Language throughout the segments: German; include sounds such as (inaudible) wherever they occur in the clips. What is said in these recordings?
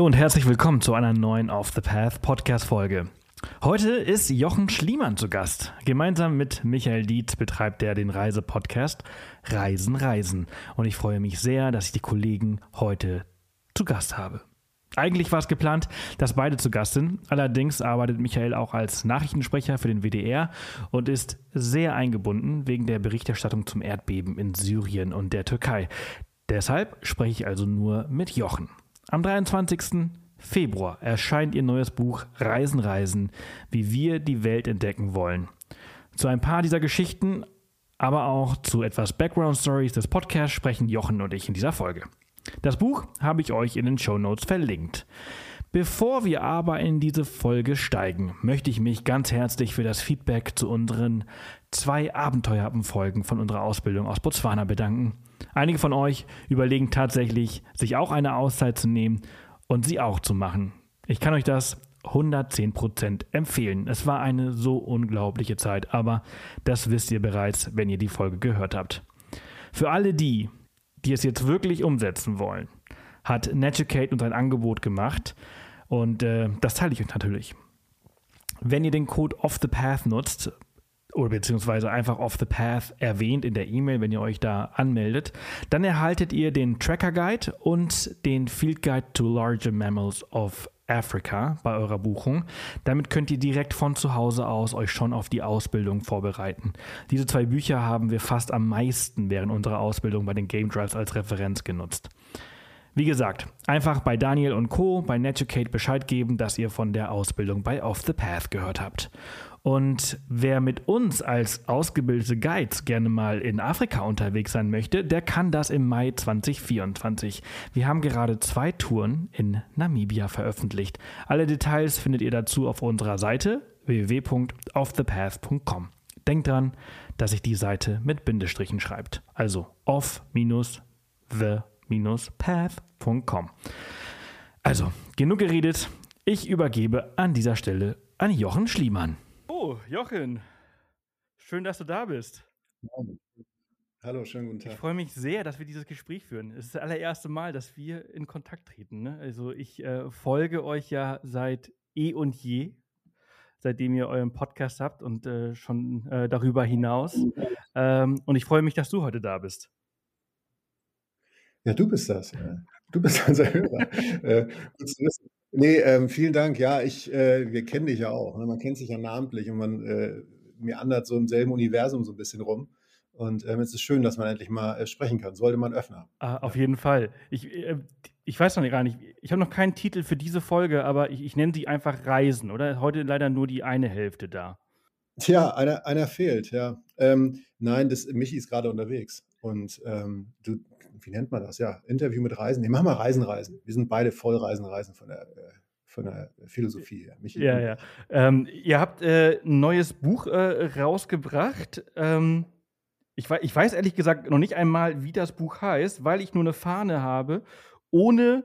Hallo und herzlich willkommen zu einer neuen Off the Path Podcast Folge. Heute ist Jochen Schliemann zu Gast. Gemeinsam mit Michael Dietz betreibt er den Reisepodcast Reisen, Reisen. Und ich freue mich sehr, dass ich die Kollegen heute zu Gast habe. Eigentlich war es geplant, dass beide zu Gast sind. Allerdings arbeitet Michael auch als Nachrichtensprecher für den WDR und ist sehr eingebunden wegen der Berichterstattung zum Erdbeben in Syrien und der Türkei. Deshalb spreche ich also nur mit Jochen. Am 23. Februar erscheint ihr neues Buch Reisen, Reisen, wie wir die Welt entdecken wollen. Zu ein paar dieser Geschichten, aber auch zu etwas Background Stories des Podcasts sprechen Jochen und ich in dieser Folge. Das Buch habe ich euch in den Show Notes verlinkt. Bevor wir aber in diese Folge steigen, möchte ich mich ganz herzlich für das Feedback zu unseren zwei abenteuerhaften Folgen von unserer Ausbildung aus Botswana bedanken. Einige von euch überlegen tatsächlich, sich auch eine Auszeit zu nehmen und sie auch zu machen. Ich kann euch das 110% empfehlen. Es war eine so unglaubliche Zeit, aber das wisst ihr bereits, wenn ihr die Folge gehört habt. Für alle die, die es jetzt wirklich umsetzen wollen, hat Naturecate uns ein Angebot gemacht und äh, das teile ich euch natürlich. Wenn ihr den Code Off the Path nutzt, oder beziehungsweise einfach Off the Path erwähnt in der E-Mail, wenn ihr euch da anmeldet, dann erhaltet ihr den Tracker Guide und den Field Guide to Larger Mammals of Africa bei eurer Buchung. Damit könnt ihr direkt von zu Hause aus euch schon auf die Ausbildung vorbereiten. Diese zwei Bücher haben wir fast am meisten während unserer Ausbildung bei den Game Drives als Referenz genutzt. Wie gesagt, einfach bei Daniel und Co. bei Netucate Bescheid geben, dass ihr von der Ausbildung bei Off the Path gehört habt. Und wer mit uns als ausgebildete Guides gerne mal in Afrika unterwegs sein möchte, der kann das im Mai 2024. Wir haben gerade zwei Touren in Namibia veröffentlicht. Alle Details findet ihr dazu auf unserer Seite www.offthepath.com. Denkt dran, dass sich die Seite mit Bindestrichen schreibt. Also off-the-path.com. Also, genug geredet. Ich übergebe an dieser Stelle an Jochen Schliemann. Oh, Jochen. Schön, dass du da bist. Hallo, schönen guten Tag. Ich freue mich sehr, dass wir dieses Gespräch führen. Es ist das allererste Mal, dass wir in Kontakt treten. Ne? Also ich äh, folge euch ja seit eh und je, seitdem ihr euren Podcast habt und äh, schon äh, darüber hinaus. Ähm, und ich freue mich, dass du heute da bist. Ja, du bist das. Du bist (laughs) unser Hörer. äh. Nee, ähm, vielen Dank. Ja, ich, äh, wir kennen dich ja auch. Ne? Man kennt sich ja namentlich und man äh, meandert so im selben Universum so ein bisschen rum. Und ähm, es ist schön, dass man endlich mal äh, sprechen kann. Sollte man öffnen. Ah, auf jeden Fall. Ich, äh, ich weiß noch gar nicht, ich habe noch keinen Titel für diese Folge, aber ich, ich nenne sie einfach Reisen, oder? Heute leider nur die eine Hälfte da. Tja, einer, einer fehlt, ja. Ähm, nein, das, Michi ist gerade unterwegs. Und ähm, du, wie nennt man das? Ja, Interview mit Reisen. Nee, mach mal Reisen, Reisen. Wir sind beide voll Reisen, Reisen von der, äh, von der Philosophie her. Michi, ja, ja. Ähm, ihr habt äh, ein neues Buch äh, rausgebracht. Ähm, ich, ich weiß ehrlich gesagt noch nicht einmal, wie das Buch heißt, weil ich nur eine Fahne habe ohne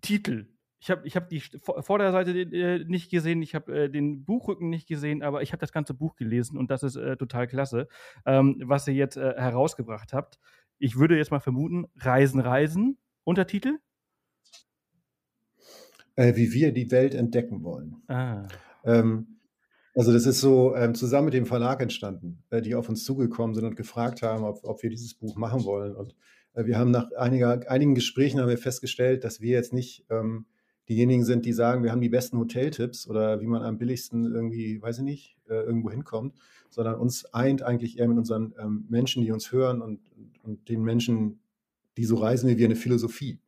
Titel. Ich habe ich hab die Vorderseite äh, nicht gesehen, ich habe äh, den Buchrücken nicht gesehen, aber ich habe das ganze Buch gelesen und das ist äh, total klasse, ähm, was ihr jetzt herausgebracht habt. Ich würde jetzt mal vermuten, Reisen, Reisen, Untertitel? Äh, wie wir die Welt entdecken wollen. Ah. Ähm, also das ist so ähm, zusammen mit dem Verlag entstanden, äh, die auf uns zugekommen sind und gefragt haben, ob, ob wir dieses Buch machen wollen. Und wir haben nach einiger, einigen Gesprächen haben wir festgestellt, dass wir jetzt nicht ähm, diejenigen sind, die sagen, wir haben die besten Hoteltipps oder wie man am billigsten irgendwie, weiß ich nicht, äh, irgendwo hinkommt, sondern uns eint eigentlich eher mit unseren ähm, Menschen, die uns hören und, und den Menschen, die so reisen wie wir, eine Philosophie.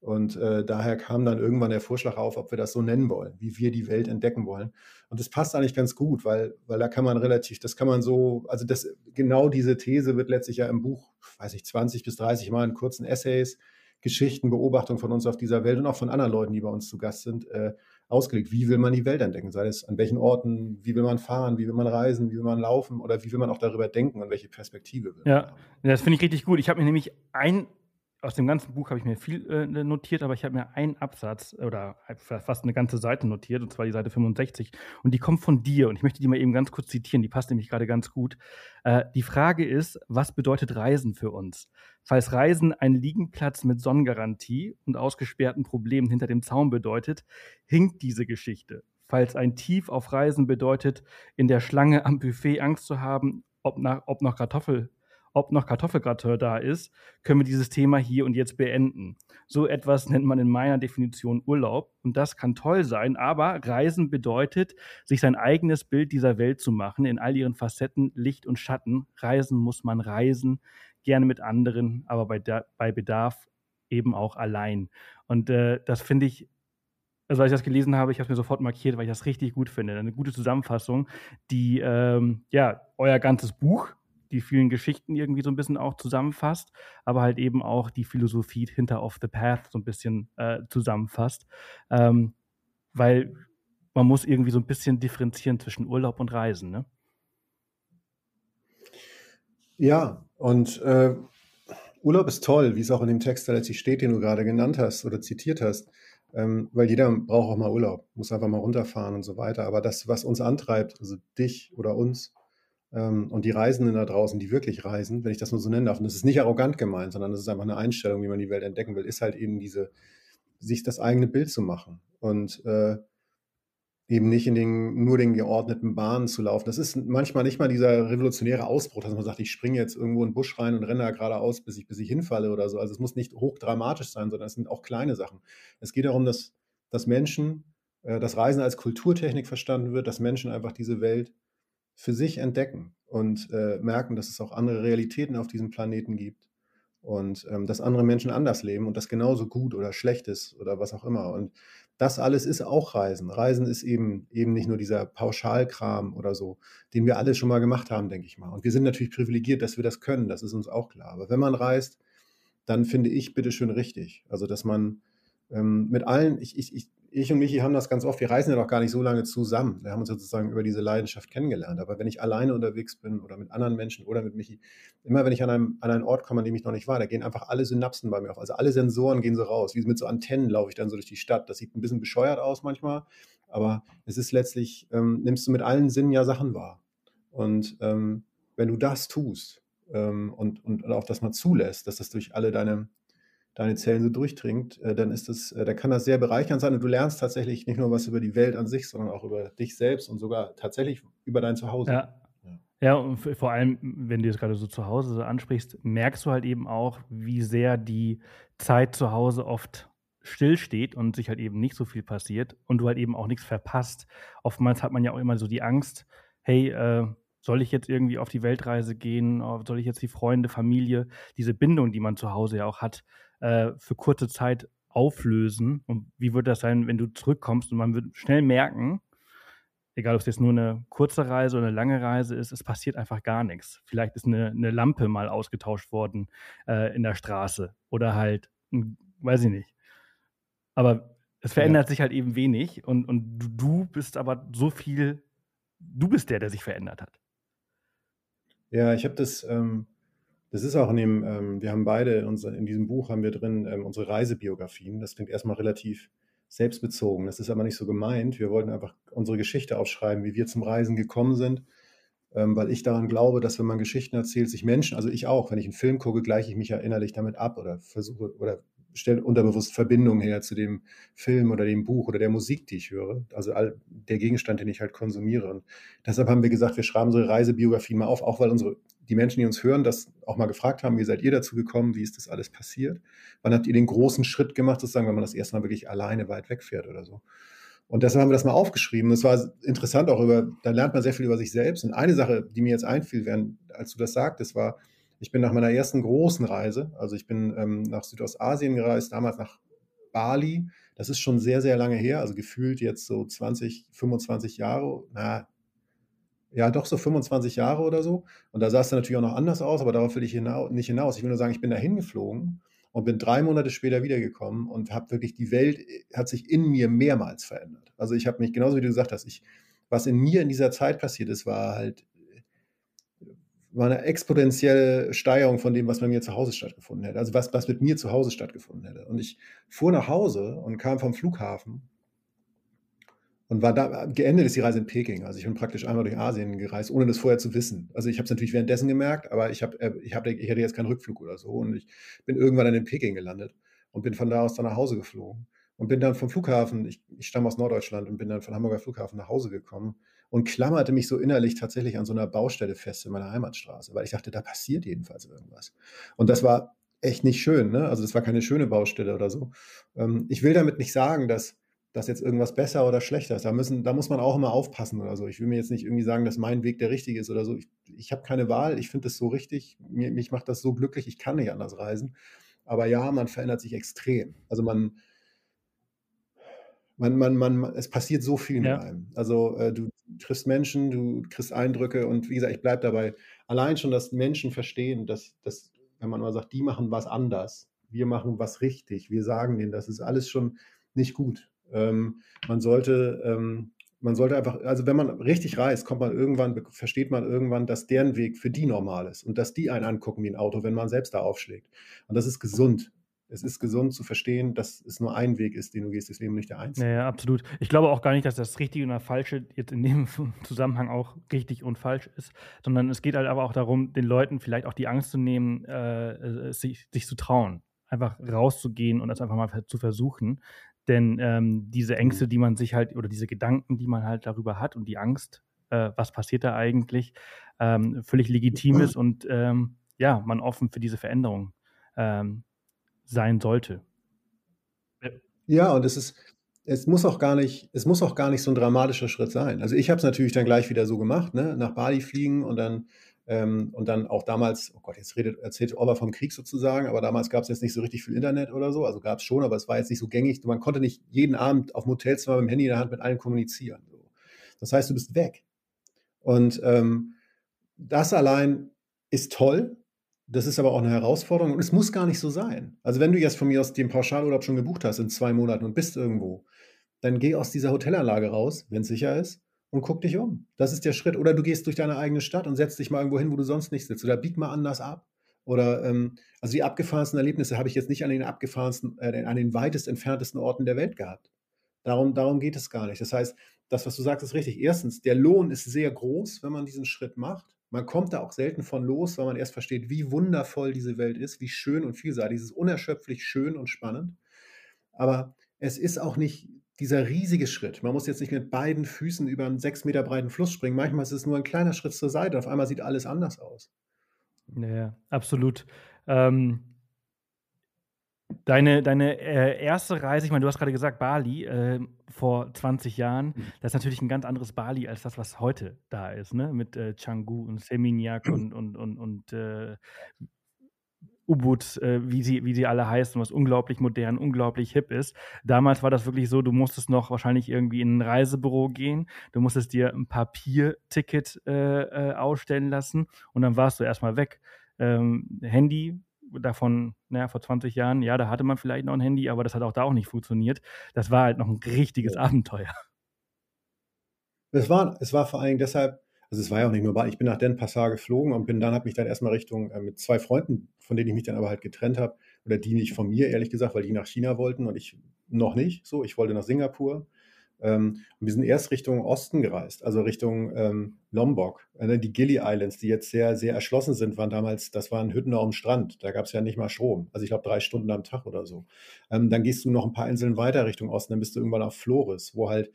Und äh, daher kam dann irgendwann der Vorschlag auf, ob wir das so nennen wollen, wie wir die Welt entdecken wollen. Und das passt eigentlich ganz gut, weil, weil da kann man relativ, das kann man so, also das, genau diese These wird letztlich ja im Buch, weiß ich, 20 bis 30 Mal in kurzen Essays Geschichten, Beobachtungen von uns auf dieser Welt und auch von anderen Leuten, die bei uns zu Gast sind, äh, ausgelegt. Wie will man die Welt entdecken? Sei es an welchen Orten, wie will man fahren, wie will man reisen, wie will man laufen oder wie will man auch darüber denken und welche Perspektive will Ja, das finde ich richtig gut. Ich habe mir nämlich ein aus dem ganzen Buch habe ich mir viel äh, notiert, aber ich habe mir einen Absatz oder fast eine ganze Seite notiert, und zwar die Seite 65. Und die kommt von dir. Und ich möchte die mal eben ganz kurz zitieren, die passt nämlich gerade ganz gut. Äh, die Frage ist, was bedeutet Reisen für uns? Falls Reisen einen Liegenplatz mit Sonnengarantie und ausgesperrten Problemen hinter dem Zaun bedeutet, hinkt diese Geschichte. Falls ein Tief auf Reisen bedeutet, in der Schlange am Buffet Angst zu haben, ob, nach, ob noch Kartoffel ob noch Kartoffelgratin da ist, können wir dieses Thema hier und jetzt beenden. So etwas nennt man in meiner Definition Urlaub und das kann toll sein, aber Reisen bedeutet, sich sein eigenes Bild dieser Welt zu machen, in all ihren Facetten, Licht und Schatten. Reisen muss man reisen, gerne mit anderen, aber bei, bei Bedarf eben auch allein. Und äh, das finde ich also als ich das gelesen habe, ich habe es mir sofort markiert, weil ich das richtig gut finde. Eine gute Zusammenfassung, die ähm, ja euer ganzes Buch die vielen Geschichten irgendwie so ein bisschen auch zusammenfasst, aber halt eben auch die Philosophie hinter Off the Path so ein bisschen äh, zusammenfasst. Ähm, weil man muss irgendwie so ein bisschen differenzieren zwischen Urlaub und Reisen, ne? Ja, und äh, Urlaub ist toll, wie es auch in dem Text letztlich steht, den du gerade genannt hast oder zitiert hast. Ähm, weil jeder braucht auch mal Urlaub, muss einfach mal runterfahren und so weiter. Aber das, was uns antreibt, also dich oder uns, ähm, und die Reisenden da draußen, die wirklich reisen, wenn ich das nur so nennen darf, und das ist nicht arrogant gemeint, sondern das ist einfach eine Einstellung, wie man die Welt entdecken will, ist halt eben diese, sich das eigene Bild zu machen und äh, eben nicht in den, nur den geordneten Bahnen zu laufen. Das ist manchmal nicht mal dieser revolutionäre Ausbruch, dass man sagt, ich springe jetzt irgendwo in den Busch rein und renne da geradeaus, bis ich, bis ich hinfalle oder so. Also es muss nicht hochdramatisch sein, sondern es sind auch kleine Sachen. Es geht darum, dass, dass Menschen, äh, das Reisen als Kulturtechnik verstanden wird, dass Menschen einfach diese Welt für sich entdecken und äh, merken, dass es auch andere Realitäten auf diesem Planeten gibt und ähm, dass andere Menschen anders leben und das genauso gut oder schlecht ist oder was auch immer. Und das alles ist auch Reisen. Reisen ist eben eben nicht nur dieser Pauschalkram oder so, den wir alle schon mal gemacht haben, denke ich mal. Und wir sind natürlich privilegiert, dass wir das können, das ist uns auch klar. Aber wenn man reist, dann finde ich bitteschön richtig. Also, dass man ähm, mit allen, ich, ich, ich ich und Michi haben das ganz oft, wir reisen ja noch gar nicht so lange zusammen. Wir haben uns sozusagen über diese Leidenschaft kennengelernt. Aber wenn ich alleine unterwegs bin oder mit anderen Menschen oder mit Michi, immer wenn ich an, einem, an einen Ort komme, an dem ich noch nicht war, da gehen einfach alle Synapsen bei mir auf. Also alle Sensoren gehen so raus. Wie mit so Antennen laufe ich dann so durch die Stadt. Das sieht ein bisschen bescheuert aus manchmal, aber es ist letztlich, ähm, nimmst du mit allen Sinnen ja Sachen wahr. Und ähm, wenn du das tust ähm, und, und, und auch das mal zulässt, dass das durch alle deine deine Zellen so durchdringt, äh, dann ist das, äh, dann kann das sehr bereichernd sein und du lernst tatsächlich nicht nur was über die Welt an sich, sondern auch über dich selbst und sogar tatsächlich über dein Zuhause. Ja. Ja, und vor allem, wenn du es gerade so zu Hause so ansprichst, merkst du halt eben auch, wie sehr die Zeit zu Hause oft stillsteht und sich halt eben nicht so viel passiert und du halt eben auch nichts verpasst. Oftmals hat man ja auch immer so die Angst, hey, äh, soll ich jetzt irgendwie auf die Weltreise gehen? Soll ich jetzt die Freunde, Familie, diese Bindung, die man zu Hause ja auch hat, äh, für kurze Zeit auflösen? Und wie wird das sein, wenn du zurückkommst und man wird schnell merken, egal ob es jetzt nur eine kurze Reise oder eine lange Reise ist, es passiert einfach gar nichts. Vielleicht ist eine, eine Lampe mal ausgetauscht worden äh, in der Straße oder halt, weiß ich nicht. Aber es verändert ja. sich halt eben wenig und, und du, du bist aber so viel, du bist der, der sich verändert hat. Ja, ich habe das, ähm, das ist auch in dem, ähm, wir haben beide, unser, in diesem Buch haben wir drin ähm, unsere Reisebiografien. Das klingt erstmal relativ selbstbezogen. Das ist aber nicht so gemeint. Wir wollten einfach unsere Geschichte aufschreiben, wie wir zum Reisen gekommen sind, ähm, weil ich daran glaube, dass wenn man Geschichten erzählt, sich Menschen, also ich auch, wenn ich einen Film gucke, gleiche ich mich ja innerlich damit ab oder versuche oder stelle unterbewusst Verbindungen her zu dem Film oder dem Buch oder der Musik, die ich höre. Also all, der Gegenstand, den ich halt konsumiere. Und deshalb haben wir gesagt, wir schreiben unsere Reisebiografien mal auf, auch weil unsere, die Menschen, die uns hören, das auch mal gefragt haben, wie seid ihr dazu gekommen, wie ist das alles passiert? Wann habt ihr den großen Schritt gemacht, sozusagen, wenn man das erstmal wirklich alleine weit wegfährt oder so? Und deshalb haben wir das mal aufgeschrieben. Das war interessant auch über, da lernt man sehr viel über sich selbst. Und eine Sache, die mir jetzt einfiel, während, als du das sagtest, war, ich bin nach meiner ersten großen Reise, also ich bin ähm, nach Südostasien gereist, damals nach Bali. Das ist schon sehr, sehr lange her, also gefühlt jetzt so 20, 25 Jahre, na, ja, doch so 25 Jahre oder so. Und da sah es dann natürlich auch noch anders aus, aber darauf will ich hinau nicht hinaus. Ich will nur sagen, ich bin da hingeflogen und bin drei Monate später wiedergekommen und habe wirklich, die Welt hat sich in mir mehrmals verändert. Also ich habe mich, genauso wie du gesagt hast, ich, was in mir in dieser Zeit passiert ist, war halt war eine exponentielle Steigerung von dem, was bei mir zu Hause stattgefunden hätte. Also was, was mit mir zu Hause stattgefunden hätte. Und ich fuhr nach Hause und kam vom Flughafen und war da, geendet ist die Reise in Peking. Also ich bin praktisch einmal durch Asien gereist, ohne das vorher zu wissen. Also ich habe es natürlich währenddessen gemerkt, aber ich, hab, äh, ich, hab, ich hatte jetzt keinen Rückflug oder so. Und ich bin irgendwann dann in Peking gelandet und bin von da aus dann nach Hause geflogen. Und bin dann vom Flughafen, ich, ich stamme aus Norddeutschland und bin dann von Hamburger Flughafen nach Hause gekommen und klammerte mich so innerlich tatsächlich an so einer Baustelle fest in meiner Heimatstraße, weil ich dachte, da passiert jedenfalls irgendwas. Und das war echt nicht schön. Ne? Also das war keine schöne Baustelle oder so. Ähm, ich will damit nicht sagen, dass dass jetzt irgendwas besser oder schlechter ist. Da, müssen, da muss man auch immer aufpassen oder so. Ich will mir jetzt nicht irgendwie sagen, dass mein Weg der richtige ist oder so. Ich, ich habe keine Wahl, ich finde das so richtig, mir, mich macht das so glücklich, ich kann nicht anders reisen. Aber ja, man verändert sich extrem. Also man, man, man, man, es passiert so viel ja. mit einem. Also äh, du triffst Menschen, du kriegst Eindrücke und wie gesagt, ich bleibe dabei. Allein schon, dass Menschen verstehen, dass, dass, wenn man mal sagt, die machen was anders, wir machen was richtig, wir sagen denen, das ist alles schon nicht gut. Ähm, man sollte, ähm, man sollte einfach, also wenn man richtig reist, kommt man irgendwann, versteht man irgendwann, dass deren Weg für die normal ist und dass die einen angucken wie ein Auto, wenn man selbst da aufschlägt. Und das ist gesund. Es ist gesund zu verstehen, dass es nur ein Weg ist, den du gehst, das Leben nicht der einzige. Ja, absolut. Ich glaube auch gar nicht, dass das Richtige und das Falsche jetzt in dem (laughs) Zusammenhang auch richtig und falsch ist, sondern es geht halt aber auch darum, den Leuten vielleicht auch die Angst zu nehmen, äh, sich, sich zu trauen einfach rauszugehen und das einfach mal zu versuchen. Denn ähm, diese Ängste, mhm. die man sich halt, oder diese Gedanken, die man halt darüber hat und die Angst, äh, was passiert da eigentlich, ähm, völlig legitim ist und ähm, ja, man offen für diese Veränderung ähm, sein sollte. Ja, und es ist, es muss auch gar nicht, es muss auch gar nicht so ein dramatischer Schritt sein. Also ich habe es natürlich dann gleich wieder so gemacht, ne? nach Bali fliegen und dann ähm, und dann auch damals, oh Gott, jetzt redet, erzählt Orba vom Krieg sozusagen, aber damals gab es jetzt nicht so richtig viel Internet oder so. Also gab es schon, aber es war jetzt nicht so gängig. Man konnte nicht jeden Abend auf dem Hotelzimmer mit dem Handy in der Hand mit allen kommunizieren. Das heißt, du bist weg. Und ähm, das allein ist toll. Das ist aber auch eine Herausforderung und es muss gar nicht so sein. Also wenn du jetzt von mir aus den Pauschalurlaub schon gebucht hast in zwei Monaten und bist irgendwo, dann geh aus dieser Hotelanlage raus, wenn es sicher ist, und guck dich um. Das ist der Schritt. Oder du gehst durch deine eigene Stadt und setzt dich mal irgendwo hin, wo du sonst nicht sitzt. Oder bieg mal anders ab. Oder ähm, also die abgefahrensten Erlebnisse habe ich jetzt nicht an den abgefahrensten, äh, an den weitest entferntesten Orten der Welt gehabt. Darum, darum geht es gar nicht. Das heißt, das, was du sagst, ist richtig. Erstens, der Lohn ist sehr groß, wenn man diesen Schritt macht. Man kommt da auch selten von los, weil man erst versteht, wie wundervoll diese Welt ist, wie schön und vielseitig. Es ist unerschöpflich schön und spannend. Aber es ist auch nicht dieser riesige Schritt. Man muss jetzt nicht mit beiden Füßen über einen sechs Meter breiten Fluss springen. Manchmal ist es nur ein kleiner Schritt zur Seite. Auf einmal sieht alles anders aus. Ja, absolut. Ähm, deine deine äh, erste Reise, ich meine, du hast gerade gesagt, Bali äh, vor 20 Jahren, mhm. das ist natürlich ein ganz anderes Bali als das, was heute da ist, ne? Mit äh, Canggu und Seminyak und, und, und, und äh, U-Boots, äh, wie, sie, wie sie alle heißen, was unglaublich modern, unglaublich hip ist. Damals war das wirklich so, du musstest noch wahrscheinlich irgendwie in ein Reisebüro gehen, du musstest dir ein Papierticket äh, äh, ausstellen lassen und dann warst du erstmal weg. Ähm, Handy, davon, naja, vor 20 Jahren, ja, da hatte man vielleicht noch ein Handy, aber das hat auch da auch nicht funktioniert. Das war halt noch ein richtiges. Abenteuer. Es war, es war vor allem deshalb also es war ja auch nicht nur Bali. Ich bin nach Den Passar geflogen und bin dann, habe mich dann erstmal Richtung äh, mit zwei Freunden, von denen ich mich dann aber halt getrennt habe, oder die nicht von mir, ehrlich gesagt, weil die nach China wollten und ich noch nicht. So, ich wollte nach Singapur. Ähm, und wir sind erst Richtung Osten gereist, also Richtung ähm, Lombok. Äh, die Gili Islands, die jetzt sehr, sehr erschlossen sind, waren damals, das waren Hütten am Strand. Da gab es ja nicht mal Strom. Also ich glaube drei Stunden am Tag oder so. Ähm, dann gehst du noch ein paar Inseln weiter Richtung Osten, dann bist du irgendwann auf Flores, wo halt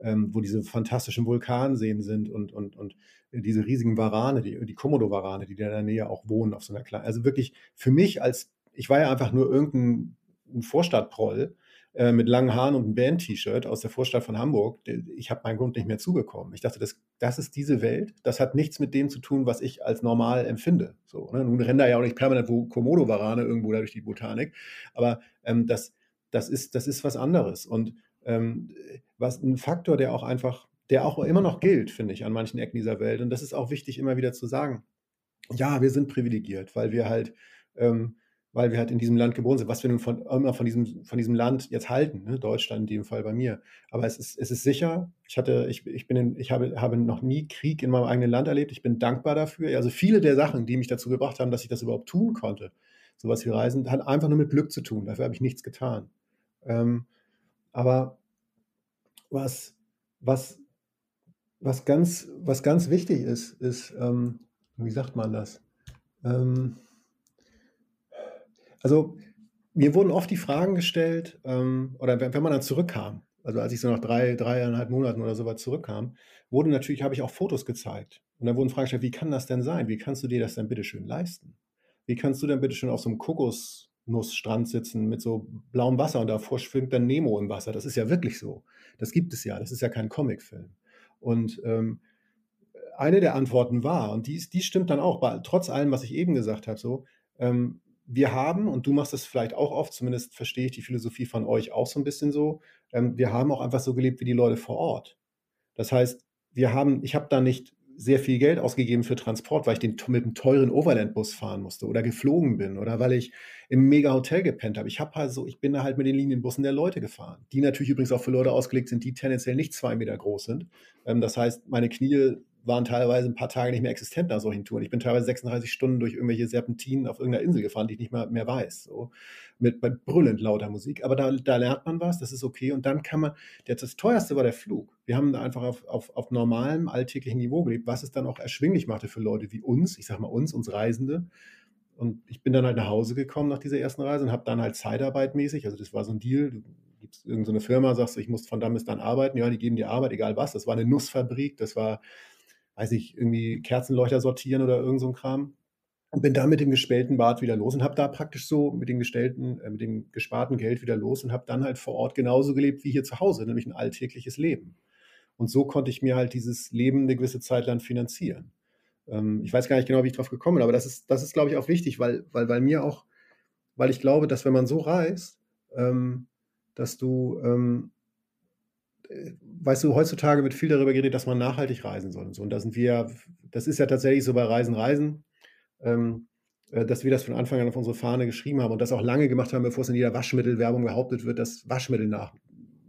ähm, wo diese fantastischen Vulkanseen sind und, und, und diese riesigen Warane, die, die Komodo-Warane, die da in der Nähe auch wohnen auf so einer kleinen. Also wirklich für mich als, ich war ja einfach nur irgendein Vorstadtproll äh, mit langen Haaren und einem Band-T-Shirt aus der Vorstadt von Hamburg. Ich habe meinen Grund nicht mehr zubekommen. Ich dachte, das, das ist diese Welt. Das hat nichts mit dem zu tun, was ich als normal empfinde. So, ne? Nun rennen da ja auch nicht permanent Komodo-Warane irgendwo da durch die Botanik. Aber ähm, das, das, ist, das ist was anderes. Und ähm, was ein Faktor, der auch einfach, der auch immer noch gilt, finde ich, an manchen Ecken dieser Welt. Und das ist auch wichtig, immer wieder zu sagen. Ja, wir sind privilegiert, weil wir halt, ähm, weil wir halt in diesem Land geboren sind, was wir nun von, immer von diesem, von diesem Land jetzt halten, ne? Deutschland in dem Fall bei mir. Aber es ist, es ist sicher. Ich hatte, ich, ich bin in, ich habe, habe noch nie Krieg in meinem eigenen Land erlebt. Ich bin dankbar dafür. Also viele der Sachen, die mich dazu gebracht haben, dass ich das überhaupt tun konnte, sowas wie Reisen, hat einfach nur mit Glück zu tun. Dafür habe ich nichts getan. Ähm, aber was, was, was, ganz, was ganz wichtig ist, ist, ähm, wie sagt man das? Ähm, also mir wurden oft die Fragen gestellt, ähm, oder wenn, wenn man dann zurückkam, also als ich so nach drei, dreieinhalb Monaten oder so weit zurückkam, wurde natürlich, habe ich auch Fotos gezeigt. Und da wurden Fragen gestellt, wie kann das denn sein? Wie kannst du dir das denn bitte schön leisten? Wie kannst du denn bitte schön auf so einem Kokosnussstrand sitzen mit so blauem Wasser und davor schwimmt dann Nemo im Wasser? Das ist ja wirklich so. Das gibt es ja. Das ist ja kein Comicfilm. Und ähm, eine der Antworten war, und die, die stimmt dann auch, bei, trotz allem, was ich eben gesagt habe, so, ähm, wir haben, und du machst das vielleicht auch oft, zumindest verstehe ich die Philosophie von euch auch so ein bisschen so, ähm, wir haben auch einfach so gelebt wie die Leute vor Ort. Das heißt, wir haben, ich habe da nicht sehr viel Geld ausgegeben für Transport, weil ich den mit einem teuren Overland-Bus fahren musste oder geflogen bin oder weil ich im Mega-Hotel gepennt habe. Ich habe halt so, ich bin da halt mit den Linienbussen der Leute gefahren, die natürlich übrigens auch für Leute ausgelegt sind, die tendenziell nicht zwei Meter groß sind. Ähm, das heißt, meine Knie waren teilweise ein paar Tage nicht mehr existent nach solchen Touren. Ich bin teilweise 36 Stunden durch irgendwelche Serpentinen auf irgendeiner Insel gefahren, die ich nicht mehr, mehr weiß. So. Mit, mit brüllend lauter Musik. Aber da, da lernt man was, das ist okay. Und dann kann man, das, das teuerste war der Flug. Wir haben da einfach auf, auf, auf normalem, alltäglichen Niveau gelebt, was es dann auch erschwinglich machte für Leute wie uns, ich sag mal uns, uns Reisende. Und ich bin dann halt nach Hause gekommen nach dieser ersten Reise und habe dann halt Zeitarbeit mäßig, also das war so ein Deal, du gibst irgendeine Firma, sagst du, ich muss von da bis dann arbeiten, ja, die geben dir Arbeit, egal was. Das war eine Nussfabrik, das war weiß ich, irgendwie Kerzenleuchter sortieren oder irgend so ein Kram. Und bin da mit dem gestellten Bart wieder los und habe da praktisch so mit dem gestellten, äh, mit dem gesparten Geld wieder los und habe dann halt vor Ort genauso gelebt wie hier zu Hause, nämlich ein alltägliches Leben. Und so konnte ich mir halt dieses Leben eine gewisse Zeit lang finanzieren. Ähm, ich weiß gar nicht genau, wie ich drauf gekommen bin, aber das ist, das ist, glaube ich, auch wichtig, weil, weil, weil mir auch, weil ich glaube, dass wenn man so reist, ähm, dass du ähm, weißt du, heutzutage wird viel darüber geredet, dass man nachhaltig reisen soll und so. Und da sind wir, das ist ja tatsächlich so bei Reisen, Reisen, ähm, äh, dass wir das von Anfang an auf unsere Fahne geschrieben haben und das auch lange gemacht haben, bevor es in jeder Waschmittelwerbung behauptet wird, dass Waschmittel nach,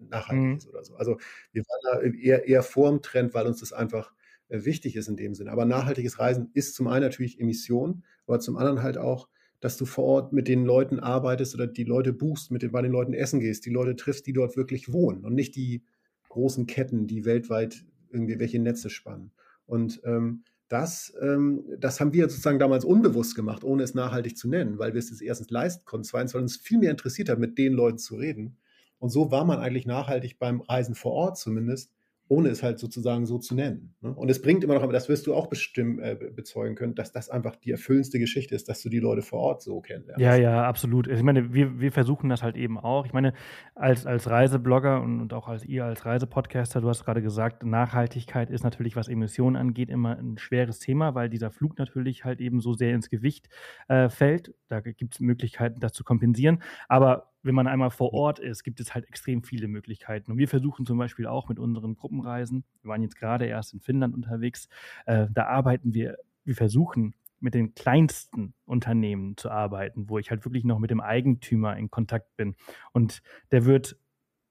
nachhaltig mhm. ist oder so. Also wir waren da eher, eher vor dem Trend, weil uns das einfach äh, wichtig ist in dem Sinne. Aber nachhaltiges Reisen ist zum einen natürlich Emission, aber zum anderen halt auch, dass du vor Ort mit den Leuten arbeitest oder die Leute buchst, mit den, bei den Leuten essen gehst, die Leute triffst, die dort wirklich wohnen und nicht die großen Ketten, die weltweit irgendwie welche Netze spannen. Und ähm, das, ähm, das haben wir sozusagen damals unbewusst gemacht, ohne es nachhaltig zu nennen, weil wir es jetzt erstens leisten konnten, zweitens, weil uns viel mehr interessiert hat, mit den Leuten zu reden. Und so war man eigentlich nachhaltig beim Reisen vor Ort zumindest, ohne es halt sozusagen so zu nennen. Ne? Und es bringt immer noch, aber das wirst du auch bestimmt äh, bezeugen können, dass das einfach die erfüllendste Geschichte ist, dass du die Leute vor Ort so kennenlernst. Ja, ja, absolut. Ich meine, wir, wir versuchen das halt eben auch. Ich meine, als, als Reiseblogger und, und auch als ihr als Reisepodcaster, du hast gerade gesagt, Nachhaltigkeit ist natürlich, was Emissionen angeht, immer ein schweres Thema, weil dieser Flug natürlich halt eben so sehr ins Gewicht äh, fällt. Da gibt es Möglichkeiten, das zu kompensieren. Aber wenn man einmal vor Ort ist, gibt es halt extrem viele Möglichkeiten. Und wir versuchen zum Beispiel auch mit unseren Gruppenreisen, wir waren jetzt gerade erst in Finnland unterwegs, äh, da arbeiten wir, wir versuchen mit den kleinsten Unternehmen zu arbeiten, wo ich halt wirklich noch mit dem Eigentümer in Kontakt bin. Und der wird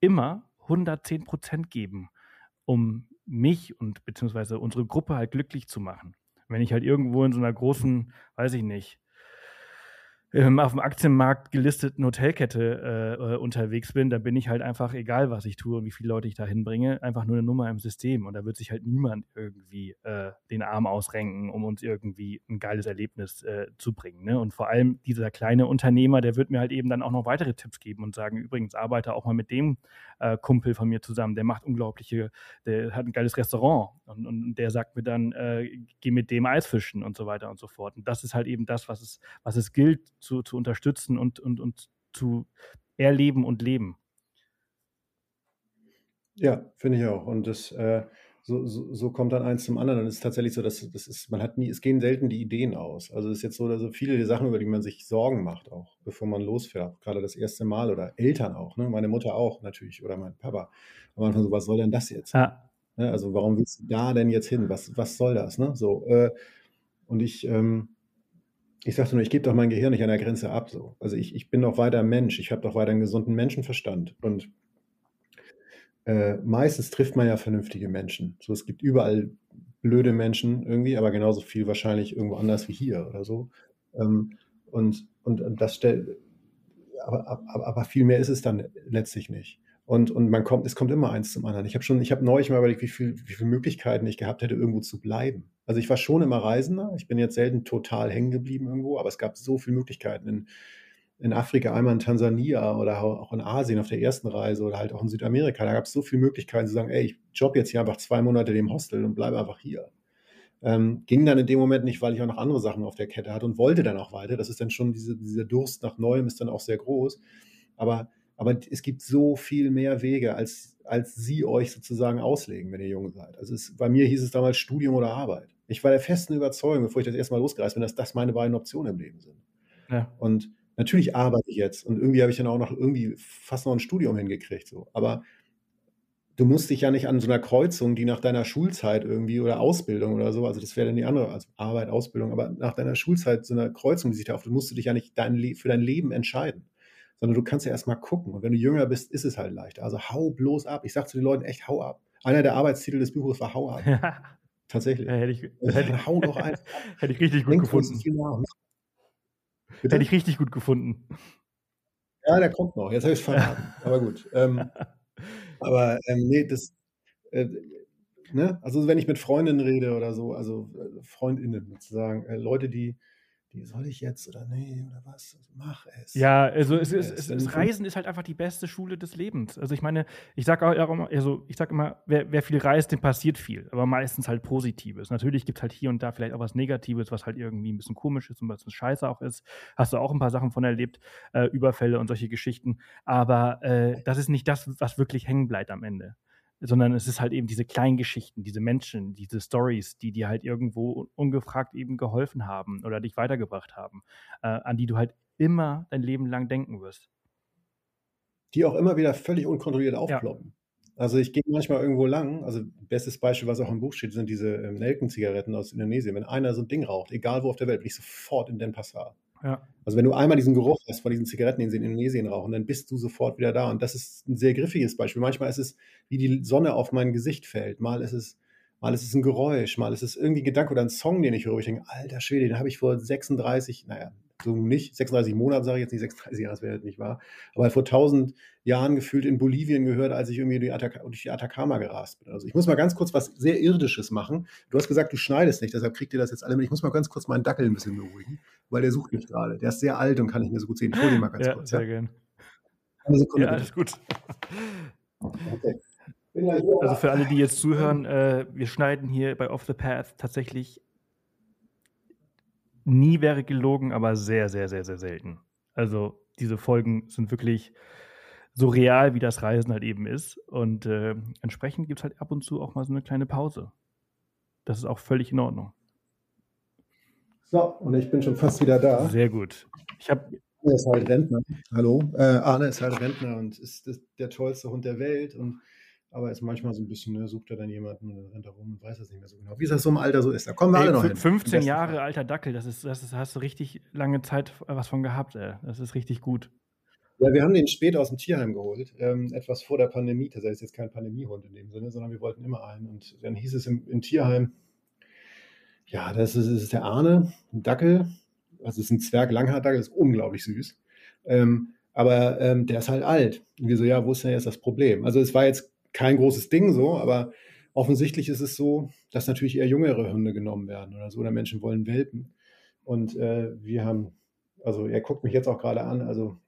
immer 110 Prozent geben, um mich und beziehungsweise unsere Gruppe halt glücklich zu machen. Wenn ich halt irgendwo in so einer großen, weiß ich nicht, ähm, auf dem Aktienmarkt gelisteten Hotelkette äh, äh, unterwegs bin, dann bin ich halt einfach, egal was ich tue und wie viele Leute ich da hinbringe, einfach nur eine Nummer im System. Und da wird sich halt niemand irgendwie äh, den Arm ausrenken, um uns irgendwie ein geiles Erlebnis äh, zu bringen. Ne? Und vor allem dieser kleine Unternehmer, der wird mir halt eben dann auch noch weitere Tipps geben und sagen, übrigens, arbeite auch mal mit dem äh, Kumpel von mir zusammen, der macht unglaubliche, der hat ein geiles Restaurant und, und der sagt mir dann, äh, geh mit dem Eisfischen und so weiter und so fort. Und das ist halt eben das, was es, was es gilt zu, zu unterstützen und, und, und zu erleben und leben. Ja, finde ich auch. Und das, äh, so, so, so, kommt dann eins zum anderen. Und es ist tatsächlich so, dass das ist, man hat nie, es gehen selten die Ideen aus. Also es ist jetzt so, dass so viele Sachen, über die man sich Sorgen macht, auch bevor man losfährt, gerade das erste Mal oder Eltern auch, ne? meine Mutter auch natürlich oder mein Papa. Am Anfang so, was soll denn das jetzt? Ja. Ne? Also warum willst du da denn jetzt hin? Was, was soll das? Ne? So, äh, und ich, ähm, ich sagte nur, ich gebe doch mein Gehirn nicht an der Grenze ab. So. Also ich, ich bin doch weiter Mensch, ich habe doch weiter einen gesunden Menschenverstand. Und äh, meistens trifft man ja vernünftige Menschen. So, es gibt überall blöde Menschen irgendwie, aber genauso viel wahrscheinlich irgendwo anders wie hier oder so. Ähm, und, und, das stellt, aber, aber, aber viel mehr ist es dann letztlich nicht. Und, und man kommt, es kommt immer eins zum anderen. Ich habe schon, ich habe neulich mal überlegt, wie, viel, wie viele Möglichkeiten ich gehabt hätte, irgendwo zu bleiben. Also ich war schon immer Reisender. Ich bin jetzt selten total hängen geblieben irgendwo, aber es gab so viele Möglichkeiten in, in Afrika, einmal in Tansania oder auch in Asien auf der ersten Reise oder halt auch in Südamerika. Da gab es so viele Möglichkeiten zu sagen, ey, ich job jetzt hier einfach zwei Monate in dem Hostel und bleibe einfach hier. Ähm, ging dann in dem Moment nicht, weil ich auch noch andere Sachen auf der Kette hatte und wollte dann auch weiter. Das ist dann schon, diese, dieser Durst nach Neuem ist dann auch sehr groß. Aber aber es gibt so viel mehr Wege, als, als sie euch sozusagen auslegen, wenn ihr jung seid. Also es, bei mir hieß es damals Studium oder Arbeit. Ich war der festen Überzeugung, bevor ich das erste Mal losgereist bin, dass das meine beiden Optionen im Leben sind. Ja. Und natürlich arbeite ich jetzt und irgendwie habe ich dann auch noch irgendwie fast noch ein Studium hingekriegt. So. Aber du musst dich ja nicht an so einer Kreuzung, die nach deiner Schulzeit irgendwie oder Ausbildung oder so, also das wäre dann die andere, also Arbeit, Ausbildung, aber nach deiner Schulzeit so eine Kreuzung, die sich da auf, musst du dich ja nicht dein, für dein Leben entscheiden sondern du kannst ja erstmal gucken. Und wenn du jünger bist, ist es halt leichter. Also hau bloß ab. Ich sage zu den Leuten echt, hau ab. Einer der Arbeitstitel des Buches war Hau ab. (laughs) Tatsächlich. Ja, hätte ich, hätte, hau doch ein. (laughs) hätte ich richtig gut Denk gefunden. Hätte ich richtig gut gefunden. Ja, der kommt noch. Jetzt habe ich es verraten. aber gut. Ähm, (laughs) aber ähm, nee, das. Äh, ne? Also, wenn ich mit Freundinnen rede oder so, also äh, Freundinnen sozusagen, äh, Leute, die die soll ich jetzt oder nee oder was? Also mach es. Ja, also es, es, es, es Reisen ist halt einfach die beste Schule des Lebens. Also ich meine, ich sage auch immer, also ich sage immer, wer, wer, viel reist, dem passiert viel, aber meistens halt Positives. Natürlich gibt es halt hier und da vielleicht auch was Negatives, was halt irgendwie ein bisschen komisch ist und was ein Scheiße auch ist. Hast du auch ein paar Sachen von erlebt, äh, Überfälle und solche Geschichten. Aber äh, das ist nicht das, was wirklich hängen bleibt am Ende sondern es ist halt eben diese kleinen Geschichten, diese Menschen, diese Stories, die dir halt irgendwo ungefragt eben geholfen haben oder dich weitergebracht haben, äh, an die du halt immer dein Leben lang denken wirst. Die auch immer wieder völlig unkontrolliert aufploppen. Ja. Also ich gehe manchmal irgendwo lang, also bestes Beispiel, was auch im Buch steht, sind diese ähm, Nelkenzigaretten aus Indonesien. Wenn einer so ein Ding raucht, egal wo auf der Welt, bin ich sofort in Denpasar. Ja. Also wenn du einmal diesen Geruch hast von diesen Zigaretten, den sie in Indonesien rauchen, dann bist du sofort wieder da. Und das ist ein sehr griffiges Beispiel. Manchmal ist es, wie die Sonne auf mein Gesicht fällt. Mal ist es, mal ist es ein Geräusch, mal ist es irgendwie ein Gedanke oder ein Song, den ich höre. Ich denke, alter Schwede, den habe ich vor 36, naja, so nicht, 36 Monaten sage ich jetzt nicht 36 Jahre, das wäre nicht wahr, aber vor 1000 Jahren gefühlt in Bolivien gehört, als ich irgendwie durch die Atacama gerast bin. Also ich muss mal ganz kurz was sehr Irdisches machen. Du hast gesagt, du schneidest nicht, deshalb kriegt ihr das jetzt alle mit. Ich muss mal ganz kurz meinen Dackel ein bisschen beruhigen, weil der sucht mich gerade. Der ist sehr alt und kann nicht mehr so gut sehen. Ich hole ihn mal ganz ja, kurz. Sehr ja? gern. Eine Sekunde, ja, alles gut. Okay. Also für alle, die jetzt zuhören, äh, wir schneiden hier bei Off the Path tatsächlich nie wäre gelogen, aber sehr, sehr, sehr, sehr selten. Also diese Folgen sind wirklich so real, wie das Reisen halt eben ist. Und äh, entsprechend gibt es halt ab und zu auch mal so eine kleine Pause. Das ist auch völlig in Ordnung. So, und ich bin schon fast wieder da. Sehr gut. Ich habe Arne ist halt Rentner. Hallo. Äh, Arne ist halt Rentner und ist der tollste Hund der Welt. Und aber ist manchmal so ein bisschen, ne, sucht er dann jemanden und rennt da rum und weiß das nicht mehr so genau. Wie es das so im Alter so ist. Da kommen wir ey, alle noch hin. 15 Jahre Fall. alter Dackel, das ist, das ist, hast du richtig lange Zeit was von gehabt, ey. Das ist richtig gut. Ja, wir haben den spät aus dem Tierheim geholt, ähm, etwas vor der Pandemie. Das ist jetzt kein Pandemiehund in dem Sinne, sondern wir wollten immer einen. Und dann hieß es im, im Tierheim, ja, das ist, das ist, der Arne, ein Dackel. Also es ist ein Zwerg-Langhaar-Dackel, ist unglaublich süß. Ähm, aber ähm, der ist halt alt. Und wir so, ja, wo ist denn jetzt das Problem? Also es war jetzt kein großes Ding so, aber offensichtlich ist es so, dass natürlich eher jüngere Hunde genommen werden oder so, oder Menschen wollen Welpen. Und äh, wir haben, also er guckt mich jetzt auch gerade an, also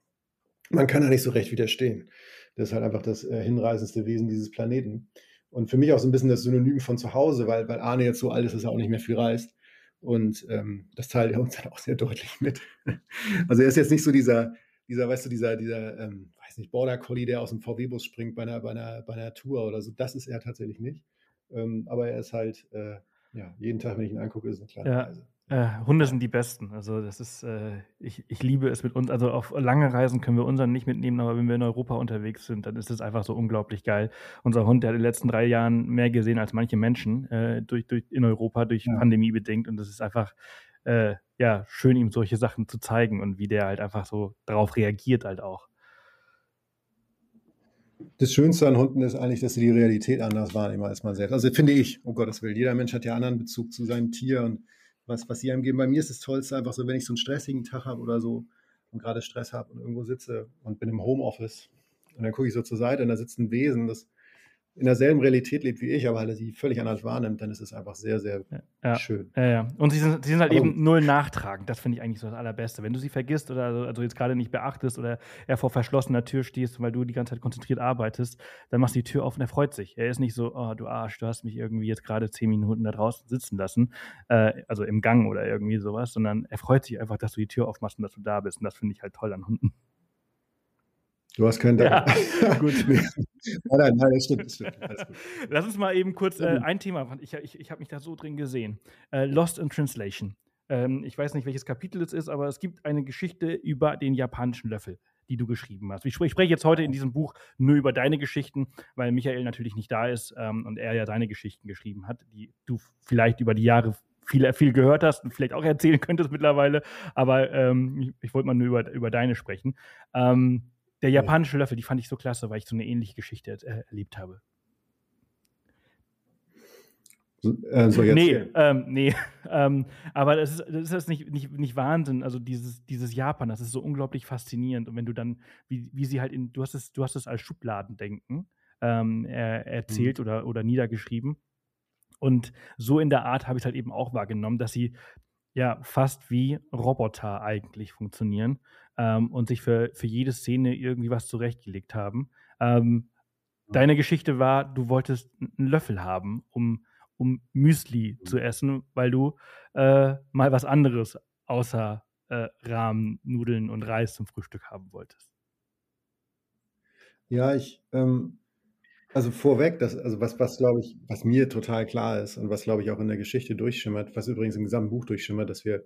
man kann da nicht so recht widerstehen. Das ist halt einfach das äh, hinreißendste Wesen dieses Planeten. Und für mich auch so ein bisschen das Synonym von zu Hause, weil, weil Arne jetzt so alt ist, dass er auch nicht mehr viel reist. Und ähm, das teilt er uns dann auch sehr deutlich mit. (laughs) Also er ist jetzt nicht so dieser, dieser, weißt du, dieser, dieser, ähm, weiß nicht, Border Collie, der aus dem VW-Bus springt bei einer, bei, einer, bei einer Tour oder so. Das ist er tatsächlich nicht. Ähm, aber er ist halt, äh, ja, jeden Tag, wenn ich ihn angucke, ist eine kleine ja. Reise. Äh, Hunde sind die besten. Also das ist, äh, ich, ich liebe es mit uns. Also auf lange Reisen können wir unseren nicht mitnehmen, aber wenn wir in Europa unterwegs sind, dann ist es einfach so unglaublich geil. Unser Hund, der hat in den letzten drei Jahren mehr gesehen als manche Menschen äh, durch, durch, in Europa durch ja. Pandemie bedingt. Und das ist einfach äh, ja schön, ihm solche Sachen zu zeigen und wie der halt einfach so darauf reagiert halt auch. Das Schönste an Hunden ist eigentlich, dass sie die Realität anders wahrnehmen als man selbst. Also finde ich, um Gottes Willen. Jeder Mensch hat ja anderen Bezug zu seinem Tier und was, was sie einem geben. Bei mir ist das Tollste einfach so, wenn ich so einen stressigen Tag habe oder so und gerade Stress habe und irgendwo sitze und bin im Homeoffice Und dann gucke ich so zur Seite und da sitzt ein Wesen, das in derselben Realität lebt wie ich, aber halt sie völlig anders wahrnimmt, dann ist es einfach sehr, sehr ja, schön. Ja, ja. Und sie sind, sie sind halt aber, eben null nachtragend. Das finde ich eigentlich so das Allerbeste. Wenn du sie vergisst oder also, also jetzt gerade nicht beachtest oder er vor verschlossener Tür stehst, weil du die ganze Zeit konzentriert arbeitest, dann machst du die Tür auf und er freut sich. Er ist nicht so, oh, du Arsch, du hast mich irgendwie jetzt gerade zehn Minuten da draußen sitzen lassen, äh, also im Gang oder irgendwie sowas, sondern er freut sich einfach, dass du die Tür aufmachst und dass du da bist. Und das finde ich halt toll an Hunden. Du hast keinen ja, (laughs) Gut. nein, nein, nein, das stimmt. Das stimmt. Lass uns mal eben kurz äh, ein Thema, ich, ich, ich habe mich da so drin gesehen. Äh, Lost in Translation. Ähm, ich weiß nicht, welches Kapitel es ist, aber es gibt eine Geschichte über den japanischen Löffel, die du geschrieben hast. Ich, spreche jetzt heute in diesem Buch nur über deine Geschichten, weil Michael natürlich nicht da ist ähm, und er ja seine Geschichten geschrieben hat, die du vielleicht über die Jahre viel, viel gehört hast und vielleicht auch erzählen könntest mittlerweile. Aber ähm, ich, ich wollte mal nur über, über deine sprechen. Ähm, der japanische Löffel, die fand ich so klasse, weil ich so eine ähnliche Geschichte äh, erlebt habe. Äh, so jetzt nee, ähm, nee. (laughs) ähm, aber das ist, das ist nicht, nicht, nicht Wahnsinn. Also dieses, dieses Japan, das ist so unglaublich faszinierend. Und wenn du dann, wie, wie sie halt in, du hast es, du hast es als Schubladendenken ähm, er, erzählt mhm. oder, oder niedergeschrieben. Und so in der Art habe ich es halt eben auch wahrgenommen, dass sie ja fast wie Roboter eigentlich funktionieren ähm, und sich für, für jede Szene irgendwie was zurechtgelegt haben. Ähm, deine Geschichte war, du wolltest einen Löffel haben, um, um Müsli mhm. zu essen, weil du äh, mal was anderes außer äh, Rahmen, Nudeln und Reis zum Frühstück haben wolltest. Ja, ich, ähm, also vorweg, das, also was, was glaube ich, was mir total klar ist und was glaube ich auch in der Geschichte durchschimmert, was übrigens im gesamten Buch durchschimmert, dass wir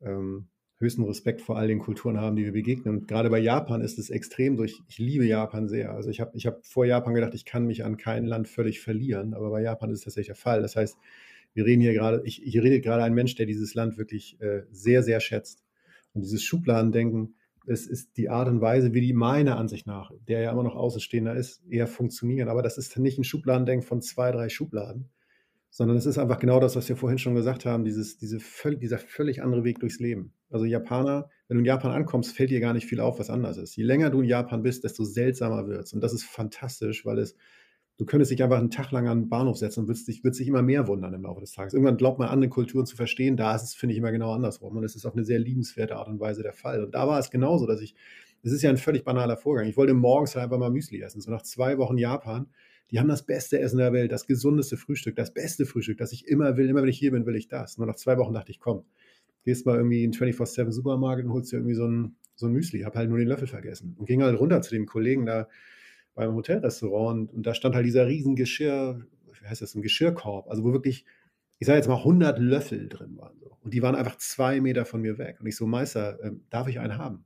ähm, höchsten Respekt vor all den Kulturen haben, die wir begegnen. Und gerade bei Japan ist es extrem durch. Ich liebe Japan sehr. Also ich habe ich hab vor Japan gedacht, ich kann mich an kein Land völlig verlieren, aber bei Japan ist es tatsächlich der Fall. Das heißt, wir reden hier gerade, ich, ich rede gerade ein Mensch, der dieses Land wirklich äh, sehr, sehr schätzt. Und dieses Schubladendenken, es ist die Art und Weise, wie die meiner Ansicht nach, der ja immer noch Außenstehender ist, eher funktionieren. Aber das ist nicht ein Schubladendenken von zwei, drei Schubladen, sondern es ist einfach genau das, was wir vorhin schon gesagt haben, dieses, diese völlig, dieser völlig andere Weg durchs Leben. Also Japaner, wenn du in Japan ankommst, fällt dir gar nicht viel auf, was anders ist. Je länger du in Japan bist, desto seltsamer wird es. Und das ist fantastisch, weil es, du könntest dich einfach einen Tag lang an den Bahnhof setzen und würdest dich, würdest dich immer mehr wundern im Laufe des Tages. Irgendwann glaubt man, andere Kulturen zu verstehen, da ist es, finde ich, immer genau andersrum. Und es ist auf eine sehr liebenswerte Art und Weise der Fall. Und da war es genauso, dass ich, es ist ja ein völlig banaler Vorgang. Ich wollte morgens halt einfach mal Müsli essen. So nach zwei Wochen Japan die haben das beste Essen der Welt, das gesundeste Frühstück, das beste Frühstück, das ich immer will. Immer wenn ich hier bin, will ich das. Nur nach zwei Wochen dachte ich, komm, gehst mal irgendwie in 24-7 Supermarkt und holst dir irgendwie so ein, so ein Müsli. Hab halt nur den Löffel vergessen. Und ging halt runter zu dem Kollegen da beim Hotelrestaurant und, da stand halt dieser riesen Geschirr, wie heißt das, ein Geschirrkorb, also wo wirklich, ich sage jetzt mal 100 Löffel drin waren. So. Und die waren einfach zwei Meter von mir weg. Und ich so, Meister, äh, darf ich einen haben?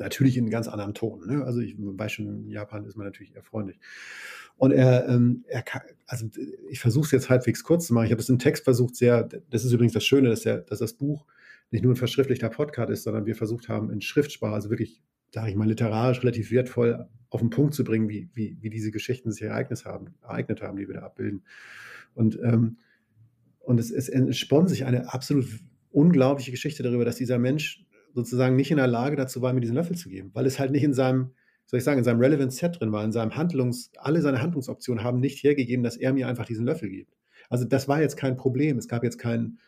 Natürlich in ganz anderen Ton. Ne? Also ich weiß schon, in Japan ist man natürlich eher freundlich. Und er, ähm, er also ich versuche es jetzt halbwegs kurz zu machen. Ich habe es im Text versucht, sehr, das ist übrigens das Schöne, dass, der, dass das Buch nicht nur ein verschriftlichter Podcast ist, sondern wir versucht haben, in Schriftsprache, also wirklich, sage ich mal, literarisch relativ wertvoll auf den Punkt zu bringen, wie, wie, wie diese Geschichten sich ereignet haben, ereignet haben, die wir da abbilden. Und, ähm, und es, es entspannt sich eine absolut unglaubliche Geschichte darüber, dass dieser Mensch sozusagen nicht in der Lage dazu war, mir diesen Löffel zu geben, weil es halt nicht in seinem soll ich sagen, in seinem Relevant Set drin war, in seinem Handlungs, alle seine Handlungsoptionen haben nicht hergegeben, dass er mir einfach diesen Löffel gibt. Also das war jetzt kein Problem. Es gab jetzt keinen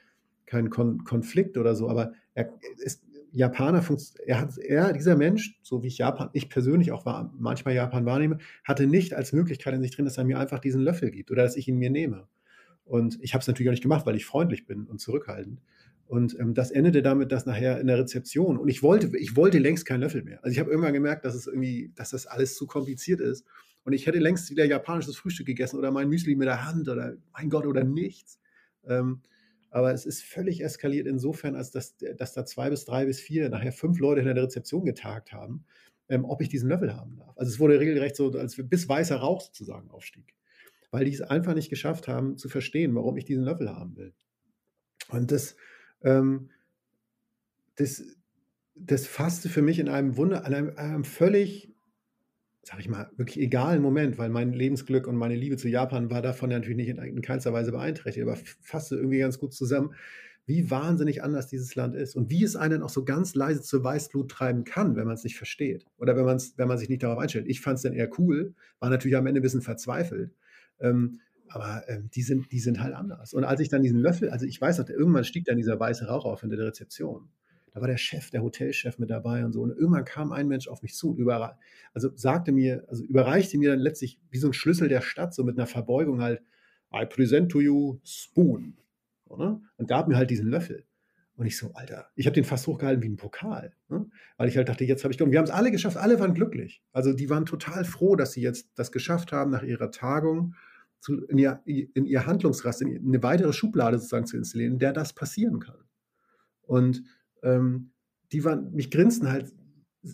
kein Kon Konflikt oder so, aber er ist, Japaner, er hat, er, dieser Mensch, so wie ich Japan, ich persönlich auch war, manchmal Japan wahrnehme, hatte nicht als Möglichkeit in sich drin, dass er mir einfach diesen Löffel gibt oder dass ich ihn mir nehme. Und ich habe es natürlich auch nicht gemacht, weil ich freundlich bin und zurückhaltend. Und ähm, das endete damit, dass nachher in der Rezeption, und ich wollte, ich wollte längst keinen Löffel mehr. Also ich habe irgendwann gemerkt, dass es irgendwie, dass das alles zu kompliziert ist. Und ich hätte längst wieder japanisches Frühstück gegessen oder mein Müsli mit der Hand oder mein Gott oder nichts. Ähm, aber es ist völlig eskaliert insofern, als dass, dass da zwei bis drei bis vier, nachher fünf Leute in der Rezeption getagt haben, ähm, ob ich diesen Löffel haben darf. Also es wurde regelrecht so, als bis weißer Rauch sozusagen aufstieg. Weil die es einfach nicht geschafft haben zu verstehen, warum ich diesen Löffel haben will. Und das, ähm, das, das fasste für mich in einem Wunder, an einem, einem völlig, sag ich mal, wirklich egalen Moment, weil mein Lebensglück und meine Liebe zu Japan war davon natürlich nicht in, in keinster Weise beeinträchtigt, aber fasste irgendwie ganz gut zusammen, wie wahnsinnig anders dieses Land ist und wie es einen auch so ganz leise zur Weißblut treiben kann, wenn man es nicht versteht oder wenn, man's, wenn man sich nicht darauf einstellt. Ich fand es dann eher cool, war natürlich am Ende ein bisschen verzweifelt. Ähm, aber ähm, die, sind, die sind halt anders. Und als ich dann diesen Löffel, also ich weiß noch, irgendwann stieg dann dieser weiße Rauch auf hinter der Rezeption. Da war der Chef, der Hotelchef mit dabei und so. Und irgendwann kam ein Mensch auf mich zu und über, also sagte mir, also überreichte mir dann letztlich wie so ein Schlüssel der Stadt, so mit einer Verbeugung halt, I present to you Spoon. Ne? Und gab mir halt diesen Löffel. Und ich so, Alter, ich habe den fast hochgehalten wie ein Pokal. Ne? Weil ich halt dachte, jetzt habe ich, und wir haben es alle geschafft, alle waren glücklich. Also die waren total froh, dass sie jetzt das geschafft haben nach ihrer Tagung zu, in, ihr, in ihr Handlungsraster, in eine weitere Schublade sozusagen zu installieren, in der das passieren kann. Und ähm, die waren, mich grinsten halt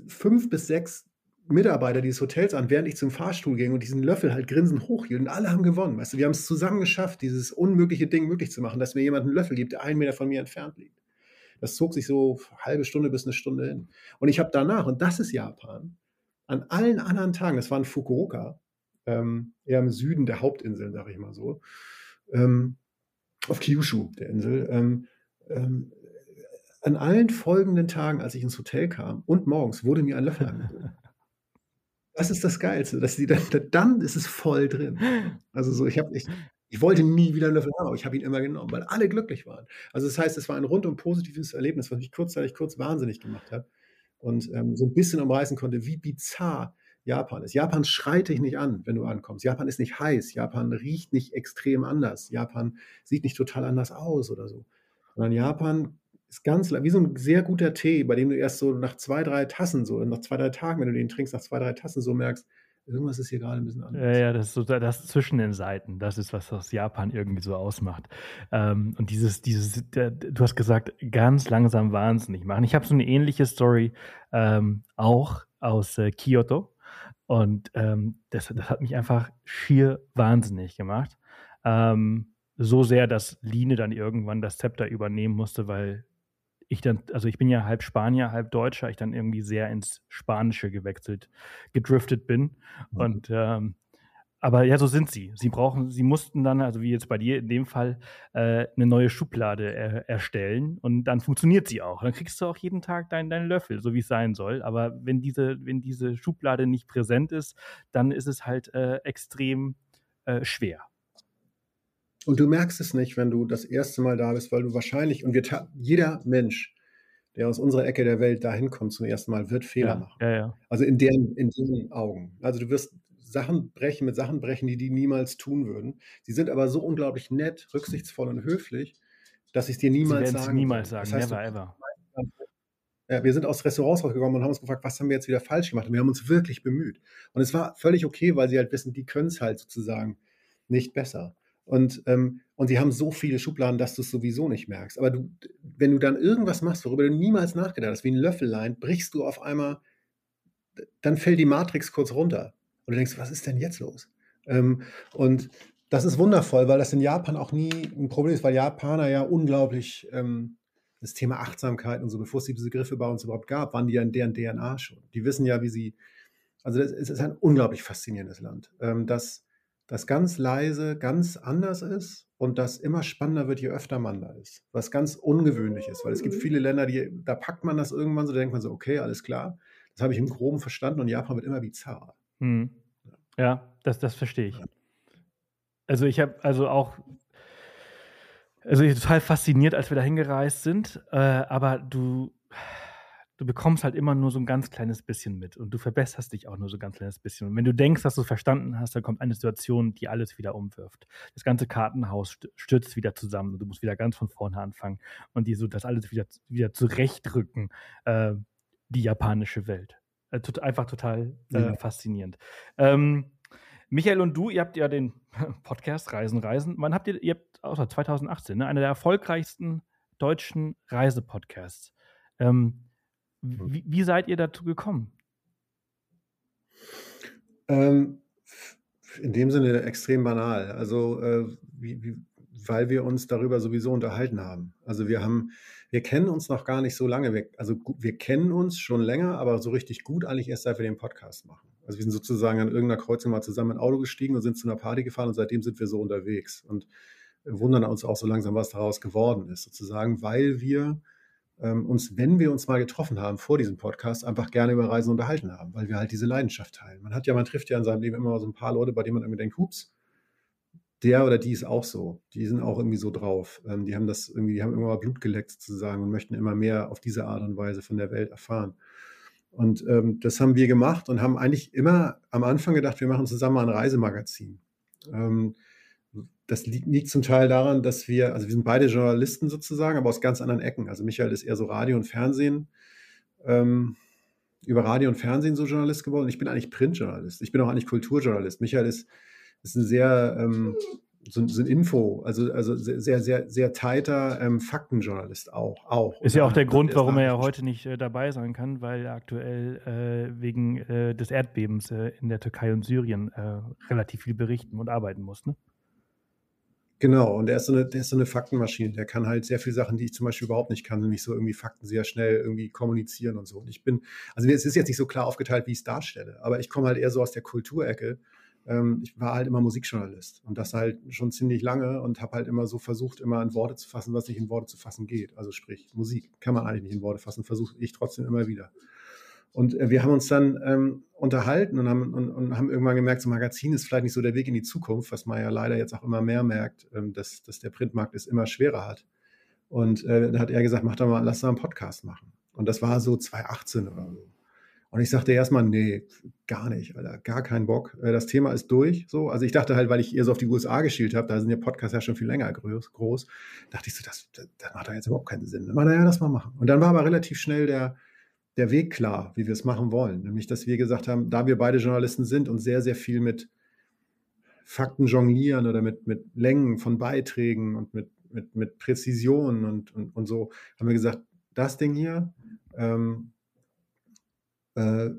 fünf bis sechs Mitarbeiter dieses Hotels an, während ich zum Fahrstuhl ging und diesen Löffel halt grinsend hochhielt. Und alle haben gewonnen. Weißt du, wir haben es zusammen geschafft, dieses unmögliche Ding möglich zu machen, dass mir jemand einen Löffel gibt, der einen Meter von mir entfernt liegt. Das zog sich so halbe Stunde bis eine Stunde hin. Und ich habe danach, und das ist Japan, an allen anderen Tagen, das war in Fukuoka, ähm, eher im Süden der Hauptinseln, sage ich mal so, ähm, auf Kyushu, der Insel, ähm, ähm, an allen folgenden Tagen, als ich ins Hotel kam und morgens, wurde mir ein Löffel angeboten. (laughs) Das ist das Geilste, dass die dann, dann ist es voll drin. Also so, ich habe ich, ich wollte nie wieder einen Löffel haben, aber ich habe ihn immer genommen, weil alle glücklich waren. Also das heißt, es war ein rundum positives Erlebnis, was mich kurzzeitig kurz wahnsinnig gemacht hat und ähm, so ein bisschen umreißen konnte, wie bizarr Japan ist. Japan schreit dich nicht an, wenn du ankommst. Japan ist nicht heiß. Japan riecht nicht extrem anders. Japan sieht nicht total anders aus oder so. Sondern Japan ist ganz wie so ein sehr guter Tee, bei dem du erst so nach zwei, drei Tassen, so nach zwei, drei Tagen, wenn du den trinkst, nach zwei, drei Tassen so merkst, irgendwas ist hier gerade ein bisschen anders. Ja, ja, das ist so das zwischen den Seiten, das ist, was das Japan irgendwie so ausmacht. Ähm, und dieses, dieses, du hast gesagt, ganz langsam wahnsinnig machen. Ich habe so eine ähnliche Story ähm, auch aus äh, Kyoto. Und ähm, das, das hat mich einfach schier wahnsinnig gemacht. Ähm, so sehr, dass Line dann irgendwann das Zepter übernehmen musste, weil ich dann, also ich bin ja halb Spanier, halb Deutscher, ich dann irgendwie sehr ins Spanische gewechselt, gedriftet bin. Mhm. Und ähm, aber ja, so sind sie. Sie brauchen, sie mussten dann, also wie jetzt bei dir in dem Fall, äh, eine neue Schublade er, erstellen und dann funktioniert sie auch. Dann kriegst du auch jeden Tag deinen, deinen Löffel, so wie es sein soll. Aber wenn diese, wenn diese Schublade nicht präsent ist, dann ist es halt äh, extrem äh, schwer. Und du merkst es nicht, wenn du das erste Mal da bist, weil du wahrscheinlich, und wir jeder Mensch, der aus unserer Ecke der Welt dahin kommt zum ersten Mal, wird Fehler ja, machen. Ja, ja. Also in deren, in deren Augen. Also du wirst Sachen brechen, mit Sachen brechen, die die niemals tun würden. Sie sind aber so unglaublich nett, rücksichtsvoll und höflich, dass ich es dir niemals sagen niemals sagen, das heißt, never ever. Ja, wir sind aus Restaurants rausgekommen und haben uns gefragt, was haben wir jetzt wieder falsch gemacht? Und wir haben uns wirklich bemüht. Und es war völlig okay, weil sie halt wissen, die können es halt sozusagen nicht besser. Und, ähm, und sie haben so viele Schubladen, dass du es sowieso nicht merkst. Aber du, wenn du dann irgendwas machst, worüber du niemals nachgedacht hast, wie ein Löffellein, brichst du auf einmal, dann fällt die Matrix kurz runter. Und du denkst, was ist denn jetzt los? Ähm, und das ist wundervoll, weil das in Japan auch nie ein Problem ist, weil Japaner ja unglaublich ähm, das Thema Achtsamkeit und so, bevor es diese Begriffe bei uns überhaupt gab, waren die ja in deren DNA schon. Die wissen ja, wie sie, also es ist ein unglaublich faszinierendes Land, ähm, das das ganz leise, ganz anders ist und das immer spannender wird, je öfter man da ist. Was ganz ungewöhnlich ist, weil es gibt mhm. viele Länder, die, da packt man das irgendwann so, da denkt man so, okay, alles klar, das habe ich im Groben verstanden und Japan wird immer bizarrer. Hm. Ja, das, das verstehe ich. Also ich habe also auch, also ich total fasziniert, als wir da hingereist sind, äh, aber du, du bekommst halt immer nur so ein ganz kleines bisschen mit und du verbesserst dich auch nur so ein ganz kleines bisschen. Und wenn du denkst, dass du es verstanden hast, dann kommt eine Situation, die alles wieder umwirft. Das ganze Kartenhaus stürzt wieder zusammen und du musst wieder ganz von vorne anfangen und die so das alles wieder, wieder zurechtrücken, äh, die japanische Welt. Äh, tot, einfach total äh, ja. faszinierend. Ähm, Michael und du, ihr habt ja den (laughs) Podcast Reisen, Reisen. Wann habt ihr, ihr habt, außer 2018, ne, einer der erfolgreichsten deutschen Reisepodcasts. Ähm, hm. Wie, wie seid ihr dazu gekommen? Ähm, in dem Sinne extrem banal. Also, äh, wie, wie, weil wir uns darüber sowieso unterhalten haben. Also wir haben, wir kennen uns noch gar nicht so lange. Wir, also wir kennen uns schon länger, aber so richtig gut eigentlich erst seit wir den Podcast machen. Also wir sind sozusagen an irgendeiner Kreuzung mal zusammen in ein Auto gestiegen und sind zu einer Party gefahren und seitdem sind wir so unterwegs. Und wundern uns auch so langsam, was daraus geworden ist, sozusagen, weil wir ähm, uns, wenn wir uns mal getroffen haben vor diesem Podcast, einfach gerne über Reisen unterhalten haben, weil wir halt diese Leidenschaft teilen. Man hat ja, man trifft ja in seinem Leben immer so ein paar Leute, bei denen man irgendwie denkt, hups, der oder die ist auch so. Die sind auch irgendwie so drauf. Ähm, die haben das irgendwie, die haben immer mal Blut geleckt sozusagen und möchten immer mehr auf diese Art und Weise von der Welt erfahren. Und ähm, das haben wir gemacht und haben eigentlich immer am Anfang gedacht, wir machen zusammen ein Reisemagazin. Ähm, das liegt, liegt, zum Teil daran, dass wir, also wir sind beide Journalisten sozusagen, aber aus ganz anderen Ecken. Also Michael ist eher so Radio und Fernsehen, ähm, über Radio und Fernsehen so Journalist geworden. Ich bin eigentlich Printjournalist. Ich bin auch eigentlich Kulturjournalist. Michael ist, ist ein sehr, ähm, so, so, ein Info, also, also sehr, sehr, sehr tighter ähm, Faktenjournalist auch, auch. Ist ja auch der Grund, warum er ja heute nicht äh, dabei sein kann, weil er aktuell äh, wegen äh, des Erdbebens äh, in der Türkei und Syrien äh, relativ viel berichten und arbeiten muss, ne? Genau, und er ist, so eine, der ist so eine Faktenmaschine. Der kann halt sehr viele Sachen, die ich zum Beispiel überhaupt nicht kann, nämlich so irgendwie Fakten sehr schnell irgendwie kommunizieren und so. Und ich bin, also es ist jetzt nicht so klar aufgeteilt, wie ich es darstelle, aber ich komme halt eher so aus der Kulturecke. Ähm, ich war halt immer Musikjournalist und das halt schon ziemlich lange und habe halt immer so versucht, immer in Worte zu fassen, was nicht in Worte zu fassen geht. Also sprich, Musik kann man eigentlich nicht in Worte fassen, versuche ich trotzdem immer wieder. Und äh, wir haben uns dann ähm, unterhalten und haben, und, und, haben irgendwann gemerkt, so Magazin ist vielleicht nicht so der Weg in die Zukunft, was man ja leider jetzt auch immer mehr merkt, ähm, dass, dass der Printmarkt es immer schwerer hat. Und äh, da hat er gesagt, mach doch mal, lass doch einen Podcast machen. Und das war so 2018 oder so. Und ich sagte erstmal, nee, gar nicht, Alter, gar keinen Bock. Äh, das Thema ist durch. So. Also ich dachte halt, weil ich eher so auf die USA geschielt habe, da sind ja Podcasts ja schon viel länger groß, groß dachte ich so, das, das, macht doch jetzt überhaupt keinen Sinn. Aber naja, lass mal machen. Und dann war aber relativ schnell der, der Weg klar, wie wir es machen wollen. Nämlich, dass wir gesagt haben, da wir beide Journalisten sind und sehr, sehr viel mit Fakten jonglieren oder mit, mit Längen von Beiträgen und mit, mit, mit Präzision und, und, und so, haben wir gesagt, das Ding hier, ähm, äh,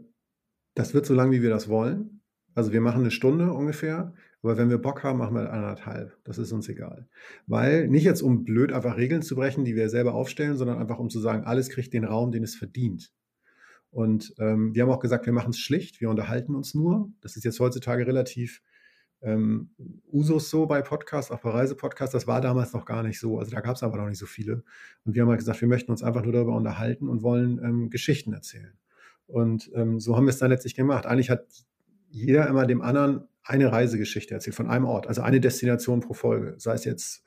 das wird so lang, wie wir das wollen. Also wir machen eine Stunde ungefähr, aber wenn wir Bock haben, machen wir anderthalb. Das ist uns egal. Weil nicht jetzt, um blöd einfach Regeln zu brechen, die wir selber aufstellen, sondern einfach um zu sagen, alles kriegt den Raum, den es verdient. Und ähm, wir haben auch gesagt, wir machen es schlicht, wir unterhalten uns nur. Das ist jetzt heutzutage relativ ähm, Usus so bei Podcasts, auch bei Reisepodcasts. Das war damals noch gar nicht so. Also da gab es aber noch nicht so viele. Und wir haben halt gesagt, wir möchten uns einfach nur darüber unterhalten und wollen ähm, Geschichten erzählen. Und ähm, so haben wir es dann letztlich gemacht. Eigentlich hat jeder immer dem anderen eine Reisegeschichte erzählt von einem Ort, also eine Destination pro Folge. Sei es jetzt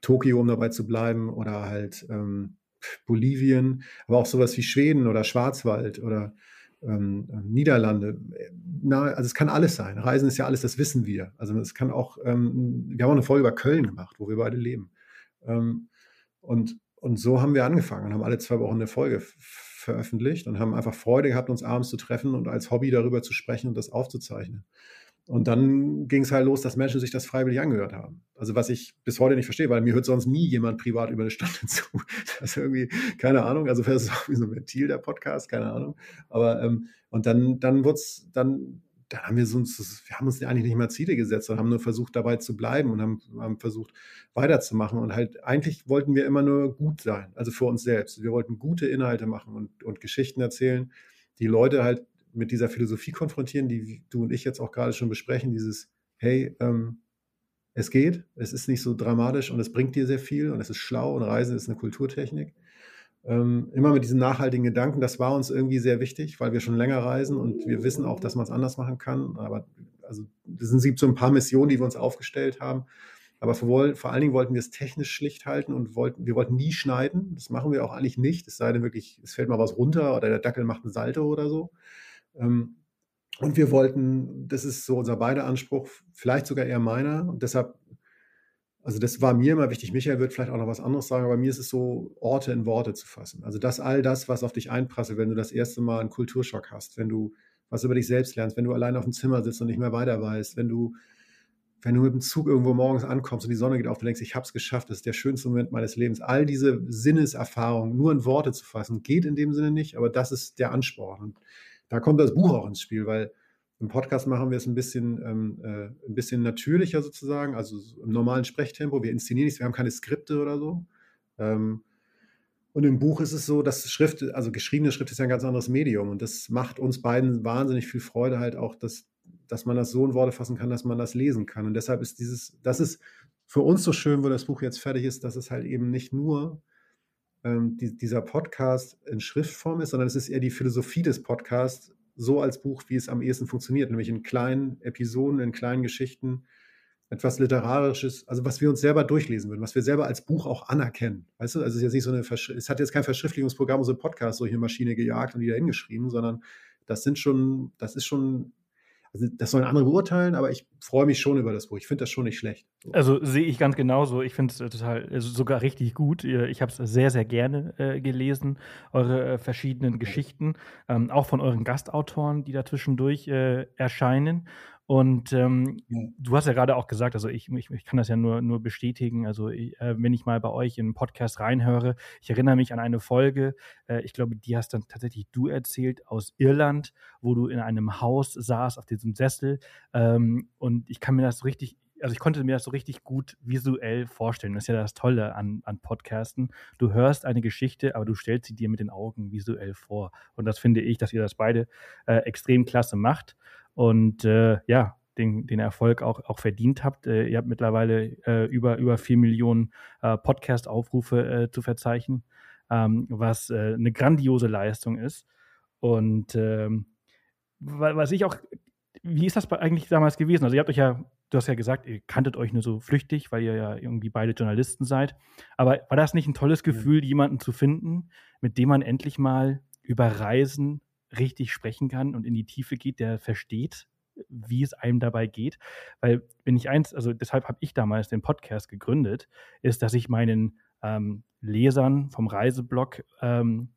Tokio, um dabei zu bleiben, oder halt ähm, Bolivien, aber auch sowas wie Schweden oder Schwarzwald oder ähm, Niederlande. Na, also es kann alles sein. Reisen ist ja alles, das wissen wir. Also es kann auch, ähm, wir haben auch eine Folge über Köln gemacht, wo wir beide leben. Ähm, und, und so haben wir angefangen und haben alle zwei Wochen eine Folge veröffentlicht und haben einfach Freude gehabt, uns abends zu treffen und als Hobby darüber zu sprechen und das aufzuzeichnen. Und dann ging es halt los, dass Menschen sich das freiwillig angehört haben. Also was ich bis heute nicht verstehe, weil mir hört sonst nie jemand privat über eine Stunde (laughs) zu. Das ist irgendwie, keine Ahnung, also vielleicht ist auch wie so ein Ventil der Podcast, keine Ahnung. Aber ähm, und dann, dann wurde es, dann, dann haben wir uns, wir haben uns eigentlich nicht mehr Ziele gesetzt, sondern haben nur versucht, dabei zu bleiben und haben, haben versucht, weiterzumachen. Und halt, eigentlich wollten wir immer nur gut sein, also für uns selbst. Wir wollten gute Inhalte machen und, und Geschichten erzählen, die Leute halt mit dieser Philosophie konfrontieren, die du und ich jetzt auch gerade schon besprechen, dieses, hey, ähm, es geht, es ist nicht so dramatisch und es bringt dir sehr viel und es ist schlau und Reisen ist eine Kulturtechnik. Ähm, immer mit diesen nachhaltigen Gedanken, das war uns irgendwie sehr wichtig, weil wir schon länger reisen und wir wissen auch, dass man es anders machen kann. Aber also es gibt so ein paar Missionen, die wir uns aufgestellt haben. Aber vor, vor allen Dingen wollten wir es technisch schlicht halten und wollten, wir wollten nie schneiden. Das machen wir auch eigentlich nicht. Es sei denn wirklich, es fällt mal was runter oder der Dackel macht ein Salto oder so. Ähm, und wir wollten, das ist so unser beider Anspruch, vielleicht sogar eher meiner. Und deshalb, also das war mir immer wichtig. Michael wird vielleicht auch noch was anderes sagen, aber mir ist es so, Orte in Worte zu fassen. Also das all das, was auf dich einprasselt, wenn du das erste Mal einen Kulturschock hast, wenn du was über dich selbst lernst, wenn du allein auf dem Zimmer sitzt und nicht mehr weiter weißt, wenn du, wenn du mit dem Zug irgendwo morgens ankommst und die Sonne geht auf, du denkst, ich habe es geschafft, das ist der schönste Moment meines Lebens. All diese Sinneserfahrungen nur in Worte zu fassen, geht in dem Sinne nicht, aber das ist der Ansporn. Und da kommt das Buch auch ins Spiel, weil im Podcast machen wir es ein bisschen, ähm, äh, ein bisschen natürlicher sozusagen, also im normalen Sprechtempo. Wir inszenieren nichts, wir haben keine Skripte oder so. Ähm, und im Buch ist es so, dass Schrift, also geschriebene Schrift ist ja ein ganz anderes Medium und das macht uns beiden wahnsinnig viel Freude halt auch, dass, dass man das so in Worte fassen kann, dass man das lesen kann. Und deshalb ist dieses, das ist für uns so schön, wo das Buch jetzt fertig ist, dass es halt eben nicht nur ähm, die, dieser Podcast in Schriftform ist, sondern es ist eher die Philosophie des Podcasts, so als Buch, wie es am ehesten funktioniert, nämlich in kleinen Episoden, in kleinen Geschichten, etwas Literarisches, also was wir uns selber durchlesen würden, was wir selber als Buch auch anerkennen. Weißt du, also es ist jetzt nicht so eine, es hat jetzt kein Verschriftlichungsprogramm, so ein Podcast, so hier Maschine gejagt und wieder hingeschrieben, sondern das sind schon, das ist schon also das sollen andere beurteilen, aber ich freue mich schon über das Buch. Ich finde das schon nicht schlecht. Also sehe ich ganz genauso. Ich finde es total, also sogar richtig gut. Ich habe es sehr, sehr gerne äh, gelesen, eure äh, verschiedenen Geschichten, ähm, auch von euren Gastautoren, die da zwischendurch äh, erscheinen. Und ähm, ja. du hast ja gerade auch gesagt, also ich, ich, ich, kann das ja nur, nur bestätigen. Also ich, äh, wenn ich mal bei euch in einen Podcast reinhöre, ich erinnere mich an eine Folge, äh, ich glaube, die hast dann tatsächlich du erzählt aus Irland, wo du in einem Haus saß auf diesem Sessel. Ähm, und ich kann mir das so richtig, also ich konnte mir das so richtig gut visuell vorstellen. Das ist ja das Tolle an, an Podcasten. Du hörst eine Geschichte, aber du stellst sie dir mit den Augen visuell vor. Und das finde ich, dass ihr das beide äh, extrem klasse macht und äh, ja, den, den Erfolg auch, auch verdient habt. Äh, ihr habt mittlerweile äh, über, über vier Millionen äh, Podcast-Aufrufe äh, zu verzeichnen, ähm, was äh, eine grandiose Leistung ist. Und ähm, was ich auch, wie ist das eigentlich damals gewesen? Also ihr habt euch ja, du hast ja gesagt, ihr kanntet euch nur so flüchtig, weil ihr ja irgendwie beide Journalisten seid. Aber war das nicht ein tolles Gefühl, ja. jemanden zu finden, mit dem man endlich mal über Reisen richtig sprechen kann und in die Tiefe geht, der versteht, wie es einem dabei geht. Weil, wenn ich eins, also deshalb habe ich damals den Podcast gegründet, ist, dass ich meinen ähm, Lesern vom Reiseblog ähm,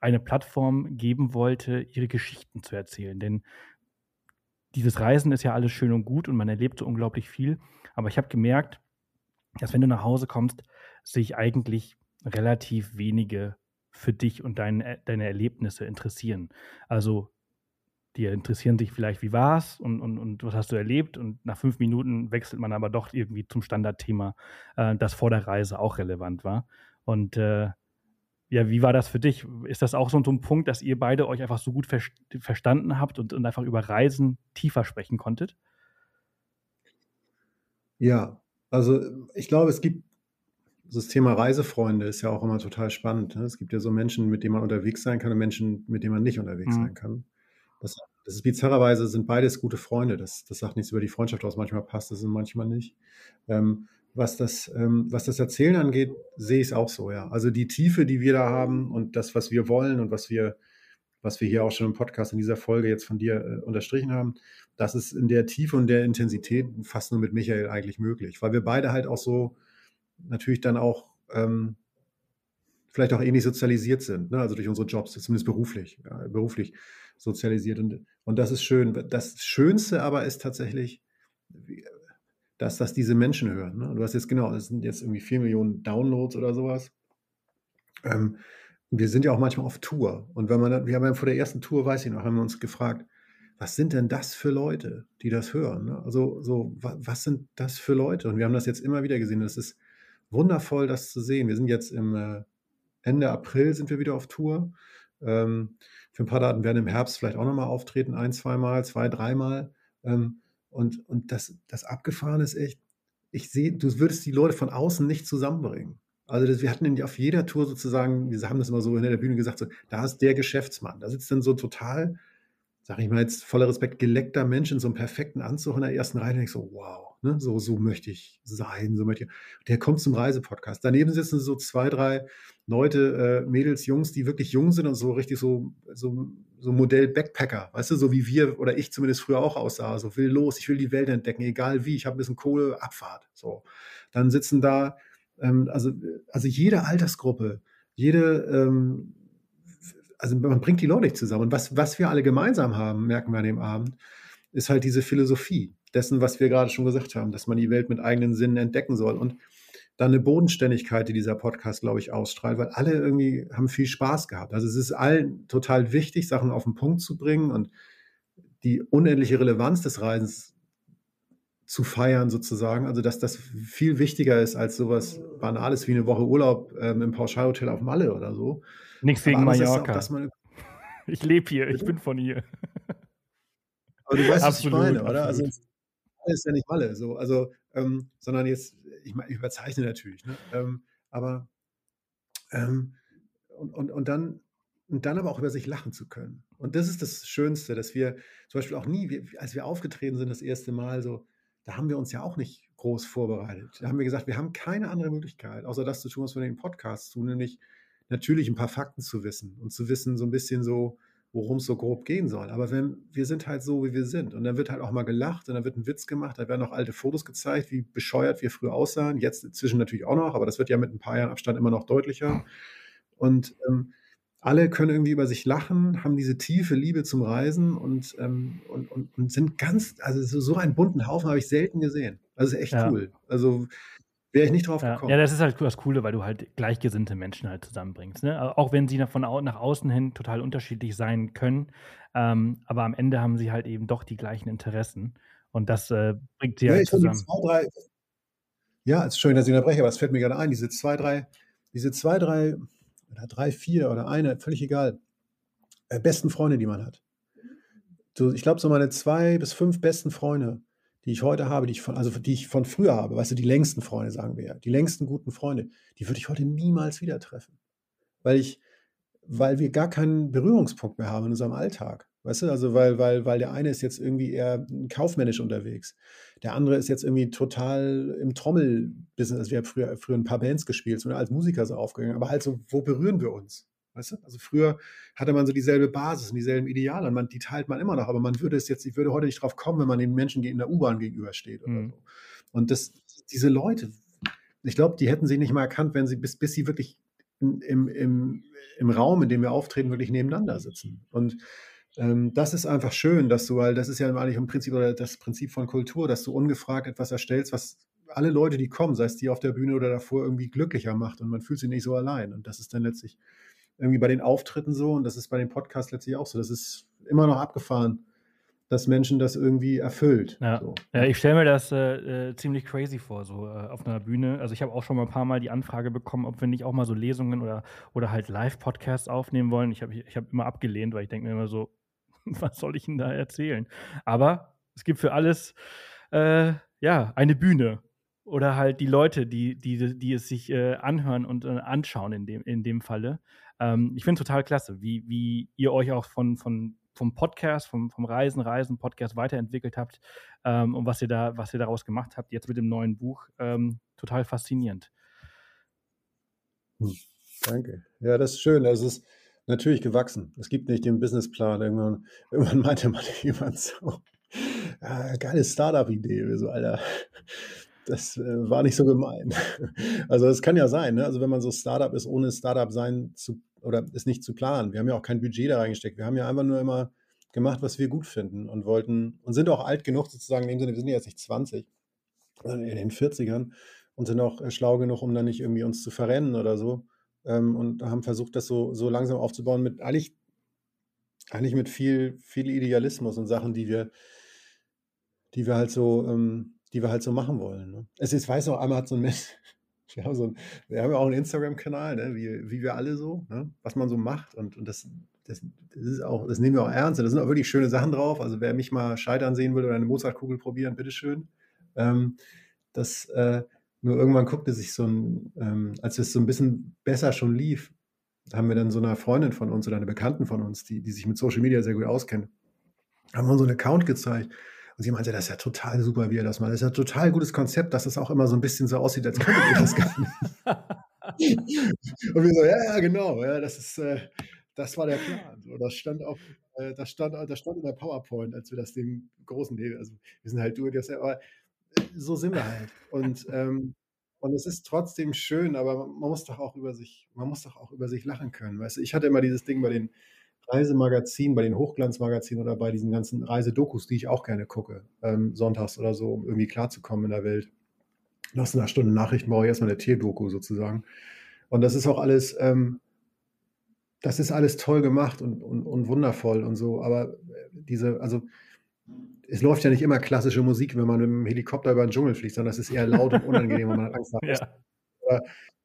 eine Plattform geben wollte, ihre Geschichten zu erzählen. Denn dieses Reisen ist ja alles schön und gut und man erlebt so unglaublich viel. Aber ich habe gemerkt, dass wenn du nach Hause kommst, sich eigentlich relativ wenige für dich und dein, äh, deine Erlebnisse interessieren. Also die interessieren sich vielleicht, wie war es und, und, und was hast du erlebt und nach fünf Minuten wechselt man aber doch irgendwie zum Standardthema, äh, das vor der Reise auch relevant war. Und äh, ja, wie war das für dich? Ist das auch so, so ein Punkt, dass ihr beide euch einfach so gut ver verstanden habt und, und einfach über Reisen tiefer sprechen konntet? Ja, also ich glaube, es gibt das Thema Reisefreunde ist ja auch immer total spannend. Ne? Es gibt ja so Menschen, mit denen man unterwegs sein kann und Menschen, mit denen man nicht unterwegs mhm. sein kann. Das, das ist bizarrerweise sind beides gute Freunde. Das, das sagt nichts über die Freundschaft aus. Manchmal passt es und manchmal nicht. Ähm, was, das, ähm, was das Erzählen angeht, sehe ich es auch so, ja. Also die Tiefe, die wir da haben und das, was wir wollen und was wir, was wir hier auch schon im Podcast in dieser Folge jetzt von dir äh, unterstrichen haben, das ist in der Tiefe und der Intensität fast nur mit Michael eigentlich möglich, weil wir beide halt auch so natürlich dann auch ähm, vielleicht auch ähnlich sozialisiert sind, ne? also durch unsere Jobs, zumindest beruflich, ja, beruflich sozialisiert. Und, und das ist schön. Das Schönste aber ist tatsächlich, dass das diese Menschen hören. Ne? Du hast jetzt genau, es sind jetzt irgendwie vier Millionen Downloads oder sowas. Ähm, wir sind ja auch manchmal auf Tour. Und wenn man, wir haben ja vor der ersten Tour, weiß ich noch, haben wir uns gefragt, was sind denn das für Leute, die das hören? Ne? Also, so, was sind das für Leute? Und wir haben das jetzt immer wieder gesehen. Das ist wundervoll, das zu sehen. Wir sind jetzt im äh, Ende April sind wir wieder auf Tour. Ähm, für ein paar Daten werden im Herbst vielleicht auch nochmal auftreten, ein, zweimal, zwei, dreimal. Ähm, und und das, das Abgefahren ist echt, ich sehe, du würdest die Leute von außen nicht zusammenbringen. Also das, wir hatten auf jeder Tour sozusagen, wir haben das immer so in der Bühne gesagt, so, da ist der Geschäftsmann. Da sitzt dann so total sag ich mal jetzt voller Respekt, geleckter Mensch in so einem perfekten Anzug in der ersten Reihe. Und ich so, wow, ne, so, so möchte ich sein, so möchte ich. Der kommt zum Reisepodcast. Daneben sitzen so zwei, drei Leute, äh, Mädels, Jungs, die wirklich jung sind und so richtig so, so, so Modell Backpacker, weißt du, so wie wir oder ich zumindest früher auch aussah. So will los, ich will die Welt entdecken, egal wie, ich habe ein bisschen Kohle, Abfahrt. So. Dann sitzen da, ähm, also, also jede Altersgruppe, jede, ähm, also man bringt die Leute nicht zusammen. Und was, was wir alle gemeinsam haben, merken wir an dem Abend, ist halt diese Philosophie dessen, was wir gerade schon gesagt haben, dass man die Welt mit eigenen Sinnen entdecken soll. Und dann eine Bodenständigkeit, die dieser Podcast, glaube ich, ausstrahlt, weil alle irgendwie haben viel Spaß gehabt. Also es ist allen total wichtig, Sachen auf den Punkt zu bringen und die unendliche Relevanz des Reisens zu feiern sozusagen. Also dass das viel wichtiger ist als sowas Banales wie eine Woche Urlaub ähm, im Pauschalhotel auf Malle oder so. Nichts gegen Mallorca. Auch, (laughs) (laughs) ich lebe hier, ich bin von hier. Aber du weißt, Absolut, was ich meine, oder? Also, Malle ist ja nicht Malle, so, also, ähm, sondern jetzt, ich, ich überzeichne natürlich, ne? ähm, aber ähm, und, und, und dann und dann aber auch über sich lachen zu können. Und das ist das Schönste, dass wir zum Beispiel auch nie, wir, als wir aufgetreten sind das erste Mal, so, da haben wir uns ja auch nicht groß vorbereitet. Da haben wir gesagt, wir haben keine andere Möglichkeit, außer das zu tun, was wir in den Podcasts tun, nämlich natürlich ein paar Fakten zu wissen und zu wissen, so ein bisschen so, worum es so grob gehen soll. Aber wenn, wir sind halt so, wie wir sind. Und dann wird halt auch mal gelacht und dann wird ein Witz gemacht, da werden auch alte Fotos gezeigt, wie bescheuert wir früher aussahen. Jetzt inzwischen natürlich auch noch, aber das wird ja mit ein paar Jahren Abstand immer noch deutlicher. Und ähm, alle können irgendwie über sich lachen, haben diese tiefe Liebe zum Reisen und, ähm, und, und, und, sind ganz, also so, so einen bunten Haufen habe ich selten gesehen. Also ist echt ja. cool. Also wäre ich nicht drauf ja. gekommen. Ja, das ist halt das Coole, weil du halt gleichgesinnte Menschen halt zusammenbringst. Ne? Auch wenn sie nach, von nach außen hin total unterschiedlich sein können, ähm, aber am Ende haben sie halt eben doch die gleichen Interessen und das äh, bringt sie ja, halt zusammen. Zwei, drei, ja, es ist schön, dass ich unterbreche, aber es fällt mir gerade ein, diese zwei, drei, diese zwei, drei oder drei, vier oder eine, völlig egal, äh, besten Freunde, die man hat. So, ich glaube, so meine zwei bis fünf besten Freunde, die ich heute habe, die ich von, also die ich von früher habe, weißt du, die längsten Freunde, sagen wir ja, die längsten guten Freunde, die würde ich heute niemals wieder treffen. Weil ich, weil wir gar keinen Berührungspunkt mehr haben in unserem Alltag. Weißt du, also weil, weil, weil der eine ist jetzt irgendwie eher kaufmännisch unterwegs. Der andere ist jetzt irgendwie total im Trommelbusiness. Also wir haben früher, früher ein paar Bands gespielt, so als Musiker so aufgegangen, aber halt so, wo berühren wir uns? Weißt du? Also früher hatte man so dieselbe Basis und dieselben Ideale und man, die teilt man immer noch, aber man würde es jetzt, ich würde heute nicht drauf kommen, wenn man den Menschen in der U-Bahn gegenübersteht oder mhm. so. Und das, diese Leute, ich glaube, die hätten sie nicht mal erkannt, wenn sie, bis, bis sie wirklich im, im, im Raum, in dem wir auftreten, wirklich nebeneinander sitzen. Und ähm, das ist einfach schön, dass du, weil das ist ja eigentlich im Prinzip oder das Prinzip von Kultur, dass du ungefragt etwas erstellst, was alle Leute, die kommen, sei es die auf der Bühne oder davor, irgendwie glücklicher macht und man fühlt sich nicht so allein. Und das ist dann letztlich irgendwie bei den Auftritten so und das ist bei den Podcasts letztlich auch so. Das ist immer noch abgefahren, dass Menschen das irgendwie erfüllt. Ja, so. ja ich stelle mir das äh, äh, ziemlich crazy vor, so äh, auf einer Bühne. Also ich habe auch schon mal ein paar Mal die Anfrage bekommen, ob wir nicht auch mal so Lesungen oder, oder halt Live-Podcasts aufnehmen wollen. Ich habe ich hab immer abgelehnt, weil ich denke mir immer so, (laughs) was soll ich Ihnen da erzählen? Aber es gibt für alles äh, ja eine Bühne oder halt die Leute, die, die, die es sich äh, anhören und äh, anschauen in dem, in dem Falle. Ähm, ich finde total klasse, wie, wie ihr euch auch von, von, vom Podcast, vom, vom Reisen, Reisen, Podcast weiterentwickelt habt ähm, und was ihr da, was ihr daraus gemacht habt, jetzt mit dem neuen Buch. Ähm, total faszinierend. Hm, danke. Ja, das ist schön. Es ist natürlich gewachsen. Es gibt nicht den Businessplan. Irgendwann, (laughs) irgendwann meinte mal jemand (laughs) so, ja, geile Startup-Idee. So, Alter, das äh, war nicht so gemein. (laughs) Also es kann ja sein, ne? also wenn man so Startup ist, ohne Startup sein zu oder ist nicht zu planen. Wir haben ja auch kein Budget da reingesteckt. Wir haben ja einfach nur immer gemacht, was wir gut finden und wollten und sind auch alt genug sozusagen in dem Sinne, wir sind ja jetzt nicht 20, sondern in den 40ern und sind auch äh, schlau genug, um dann nicht irgendwie uns zu verrennen oder so ähm, und haben versucht, das so, so langsam aufzubauen mit eigentlich, eigentlich mit viel, viel Idealismus und Sachen, die wir, die wir halt so, ähm, die wir halt so machen wollen. Ne? Es ist, weiß noch, einmal hat so ein Mensch, (laughs) wir haben, so ein, wir haben ja auch einen Instagram-Kanal, ne? wie, wie wir alle so, ne? was man so macht und, und das, das, das, ist auch, das nehmen wir auch ernst. Da sind auch wirklich schöne Sachen drauf. Also wer mich mal scheitern sehen will oder eine Mozartkugel probieren, bitteschön. Ähm, das, äh, nur irgendwann guckte sich so ein, ähm, als es so ein bisschen besser schon lief, haben wir dann so einer Freundin von uns oder einer Bekannten von uns, die, die sich mit Social Media sehr gut auskennt, haben wir uns so einen Account gezeigt. Und sie meinte, das ist ja total super, wie er das macht. Das ist ja ein total gutes Konzept, dass es auch immer so ein bisschen so aussieht, als könnte ihr das gar nicht. (laughs) und wir so, ja, ja, genau, ja, das ist, äh, das war der Plan. So, das stand auf, äh, das stand, das stand in der PowerPoint, als wir das dem großen, also wir sind halt du, das, aber so sind wir halt. Und, ähm, und es ist trotzdem schön, aber man muss doch auch über sich, man muss doch auch über sich lachen können. Weißt du, ich hatte immer dieses Ding bei den Reisemagazinen, bei den Hochglanzmagazinen oder bei diesen ganzen Reisedokus, die ich auch gerne gucke, ähm, sonntags oder so, um irgendwie klarzukommen in der Welt. Nach einer Stunde Nachrichten brauche ich erstmal eine Tierdoku sozusagen. Und das ist auch alles, ähm, das ist alles toll gemacht und, und, und wundervoll und so. Aber diese, also es läuft ja nicht immer klassische Musik, wenn man mit dem Helikopter über den Dschungel fliegt, sondern es ist eher laut und unangenehm, wenn man hat (laughs) Angst hat. Ja. Oder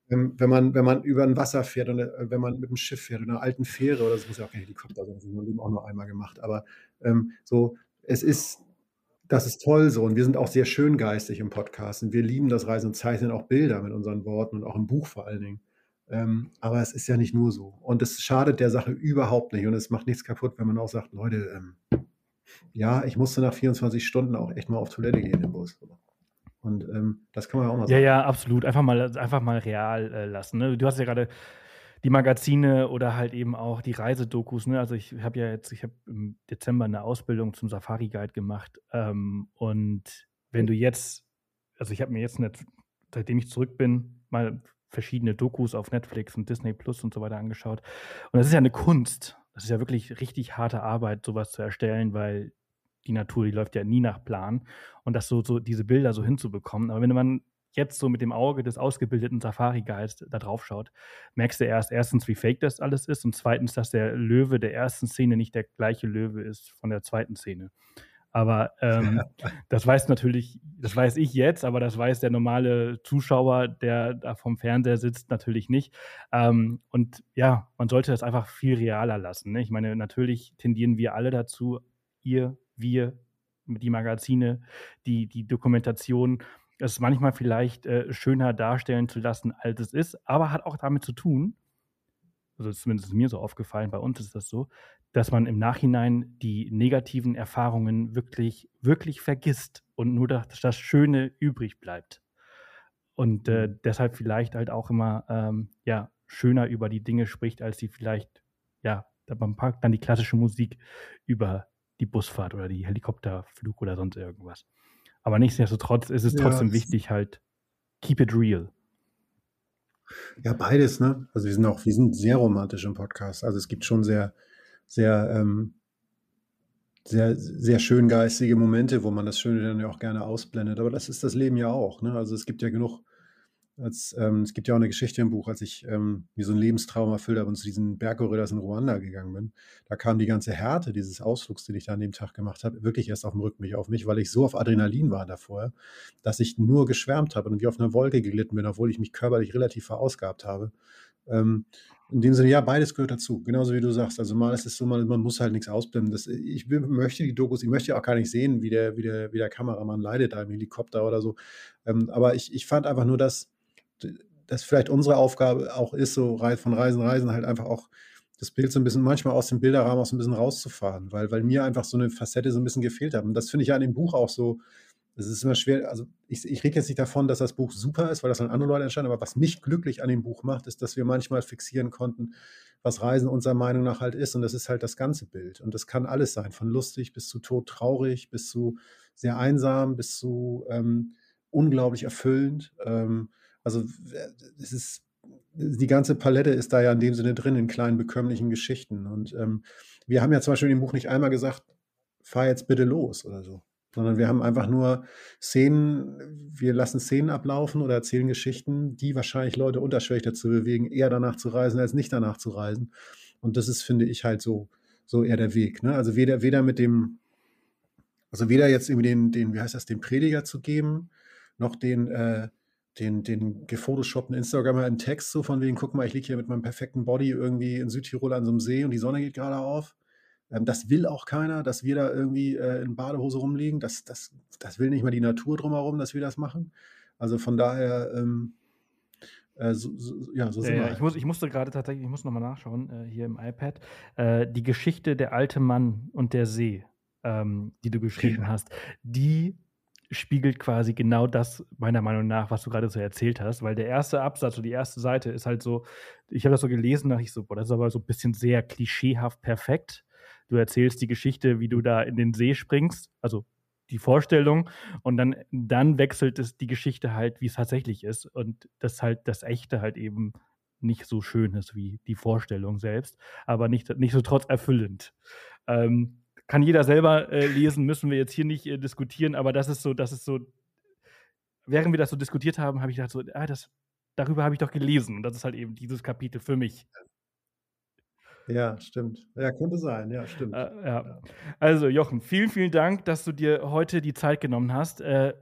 wenn, man, wenn man über ein Wasser fährt und äh, wenn man mit dem Schiff fährt oder einer alten Fähre, oder das muss ja auch kein Helikopter sein, das mein Leben auch nur einmal gemacht. Aber ähm, so, es ist, das ist toll so und wir sind auch sehr schön geistig im Podcast und wir lieben das Reisen und zeichnen auch Bilder mit unseren Worten und auch im Buch vor allen Dingen. Ähm, aber es ist ja nicht nur so. Und es schadet der Sache überhaupt nicht und es macht nichts kaputt, wenn man auch sagt, Leute, ähm, ja, ich musste nach 24 Stunden auch echt mal auf Toilette gehen im Bus. Und ähm, das kann man ja auch mal sagen. Ja, ja, absolut. Einfach mal, einfach mal real äh, lassen. Ne? Du hast ja gerade die Magazine oder halt eben auch die Reisedokus. Ne? Also ich habe ja jetzt, ich habe im Dezember eine Ausbildung zum Safari-Guide gemacht. Ähm, und wenn du jetzt, also ich habe mir jetzt, nicht, seitdem ich zurück bin, mal verschiedene Dokus auf Netflix und Disney Plus und so weiter angeschaut. Und das ist ja eine Kunst. Das ist ja wirklich richtig harte Arbeit, sowas zu erstellen, weil die Natur, die läuft ja nie nach Plan. Und das so, so diese Bilder so hinzubekommen. Aber wenn man jetzt so mit dem Auge des ausgebildeten Safari-Guides da drauf schaut, merkst du erst erstens, wie fake das alles ist und zweitens, dass der Löwe der ersten Szene nicht der gleiche Löwe ist von der zweiten Szene. Aber ähm, das weiß natürlich, das weiß ich jetzt, aber das weiß der normale Zuschauer, der da vom Fernseher sitzt, natürlich nicht. Ähm, und ja, man sollte das einfach viel realer lassen. Ne? Ich meine, natürlich tendieren wir alle dazu, ihr, wir, die Magazine, die, die Dokumentation, es manchmal vielleicht äh, schöner darstellen zu lassen, als es ist, aber hat auch damit zu tun, also zumindest mir so aufgefallen, bei uns ist das so, dass man im Nachhinein die negativen Erfahrungen wirklich, wirklich vergisst und nur das, das Schöne übrig bleibt. Und äh, mhm. deshalb vielleicht halt auch immer ähm, ja, schöner über die Dinge spricht, als die vielleicht, ja, man packt dann die klassische Musik über die Busfahrt oder die Helikopterflug oder sonst irgendwas. Aber nichtsdestotrotz ist es ja, trotzdem wichtig, halt, keep it real. Ja, beides, ne? Also wir sind auch, wir sind sehr romantisch im Podcast. Also es gibt schon sehr, sehr, ähm, sehr, sehr schön geistige Momente, wo man das Schöne dann ja auch gerne ausblendet. Aber das ist das Leben ja auch. Ne? Also es gibt ja genug als, ähm, es gibt ja auch eine Geschichte im Buch, als ich ähm, mir so ein Lebenstraum erfüllt habe und zu diesen Berggorillas in Ruanda gegangen bin. Da kam die ganze Härte dieses Ausflugs, den ich da an dem Tag gemacht habe, wirklich erst auf dem Rückweg auf mich, weil ich so auf Adrenalin war davor, dass ich nur geschwärmt habe und wie auf einer Wolke geglitten bin, obwohl ich mich körperlich relativ verausgabt habe. Ähm, in dem Sinne, ja, beides gehört dazu. Genauso wie du sagst. Also mal ist es so, man, man muss halt nichts ausblenden. Das, ich möchte die Dokus, ich möchte ja auch gar nicht sehen, wie der, wie der, wie der Kameramann leidet da im Helikopter oder so. Ähm, aber ich, ich fand einfach nur, dass das vielleicht unsere Aufgabe auch ist, so von Reisen, Reisen halt einfach auch das Bild so ein bisschen, manchmal aus dem Bilderrahmen auch so ein bisschen rauszufahren, weil, weil mir einfach so eine Facette so ein bisschen gefehlt hat. Und das finde ich ja an dem Buch auch so, es ist immer schwer, also ich, ich rede jetzt nicht davon, dass das Buch super ist, weil das an andere Leute entstanden, aber was mich glücklich an dem Buch macht, ist, dass wir manchmal fixieren konnten, was Reisen unserer Meinung nach halt ist. Und das ist halt das ganze Bild. Und das kann alles sein, von lustig bis zu todtraurig, bis zu sehr einsam, bis zu ähm, unglaublich erfüllend. Ähm, also es ist, die ganze Palette ist da ja in dem Sinne drin, in kleinen bekömmlichen Geschichten. Und ähm, wir haben ja zum Beispiel dem Buch nicht einmal gesagt, fahr jetzt bitte los oder so. Sondern wir haben einfach nur Szenen, wir lassen Szenen ablaufen oder erzählen Geschichten, die wahrscheinlich Leute unterschwellig dazu bewegen, eher danach zu reisen, als nicht danach zu reisen. Und das ist, finde ich, halt so, so eher der Weg. Ne? Also weder, weder mit dem, also weder jetzt irgendwie den, den, wie heißt das, den Prediger zu geben, noch den, äh, den, den gefotoshoppten Instagrammer im Text, so von wegen, guck mal, ich liege hier mit meinem perfekten Body irgendwie in Südtirol an so einem See und die Sonne geht gerade auf. Ähm, das will auch keiner, dass wir da irgendwie äh, in Badehose rumliegen. Das, das, das will nicht mal die Natur drumherum, dass wir das machen. Also von daher, ähm, äh, so, so, ja, so sind ja, wir. Ich, muss, ich musste gerade tatsächlich, ich muss nochmal nachschauen, äh, hier im iPad, äh, die Geschichte der alte Mann und der See, ähm, die du (laughs) geschrieben ja. hast, die spiegelt quasi genau das, meiner Meinung nach, was du gerade so erzählt hast, weil der erste Absatz oder die erste Seite ist halt so, ich habe das so gelesen, dachte ich so, boah, das ist aber so ein bisschen sehr klischeehaft perfekt. Du erzählst die Geschichte, wie du da in den See springst, also die Vorstellung, und dann, dann wechselt es die Geschichte halt, wie es tatsächlich ist. Und das halt das Echte halt eben nicht so schön ist wie die Vorstellung selbst, aber nicht, nicht so trotz erfüllend. Ähm, kann jeder selber äh, lesen, müssen wir jetzt hier nicht äh, diskutieren, aber das ist so, das ist so, während wir das so diskutiert haben, habe ich gedacht, so, ah, das, darüber habe ich doch gelesen. Und das ist halt eben dieses Kapitel für mich. Ja, stimmt. Ja, könnte sein, ja, stimmt. Äh, ja. Also, Jochen, vielen, vielen Dank, dass du dir heute die Zeit genommen hast. Äh,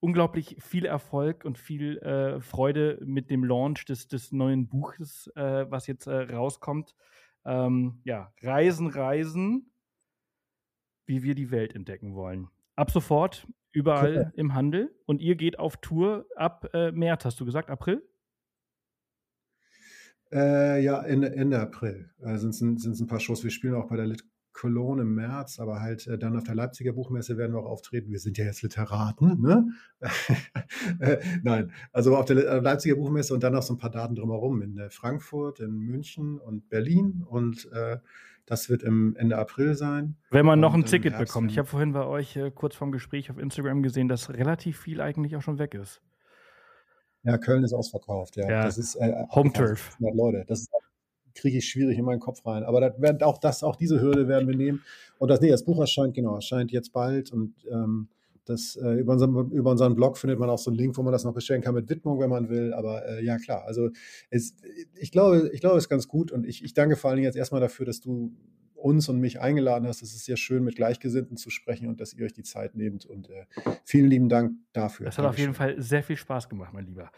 unglaublich viel Erfolg und viel äh, Freude mit dem Launch des, des neuen Buches, äh, was jetzt rauskommt. Ähm, ja, Reisen, Reisen wie wir die Welt entdecken wollen. ab sofort überall ja. im Handel und ihr geht auf Tour ab äh, März, hast du gesagt, April? Äh, ja, Ende, Ende April äh, sind es ein paar Shows. Wir spielen auch bei der Lit Cologne im März, aber halt äh, dann auf der Leipziger Buchmesse werden wir auch auftreten. Wir sind ja jetzt Literaten, ne? (laughs) äh, nein, also auf der äh, Leipziger Buchmesse und dann noch so ein paar Daten drumherum in äh, Frankfurt, in München und Berlin und äh, das wird im Ende April sein. Wenn man noch ein Ticket bekommt. Ich habe vorhin bei euch äh, kurz vorm Gespräch auf Instagram gesehen, dass relativ viel eigentlich auch schon weg ist. Ja, Köln ist ausverkauft, ja. ja. Das ist Home Turf. Leute, das kriege ich schwierig in meinen Kopf rein. Aber das werden auch das, auch diese Hürde werden wir nehmen. Und das, nee, das Buch erscheint, genau, erscheint jetzt bald und ähm, das, äh, über, unseren, über unseren Blog findet man auch so einen Link, wo man das noch bestellen kann mit Widmung, wenn man will. Aber äh, ja, klar, also es, ich glaube, ich glaube, es ist ganz gut und ich, ich danke vor allen Dingen jetzt erstmal dafür, dass du uns und mich eingeladen hast. Es ist sehr schön, mit Gleichgesinnten zu sprechen und dass ihr euch die Zeit nehmt. Und äh, vielen lieben Dank dafür. Das hat Dankeschön. auf jeden Fall sehr viel Spaß gemacht, mein Lieber.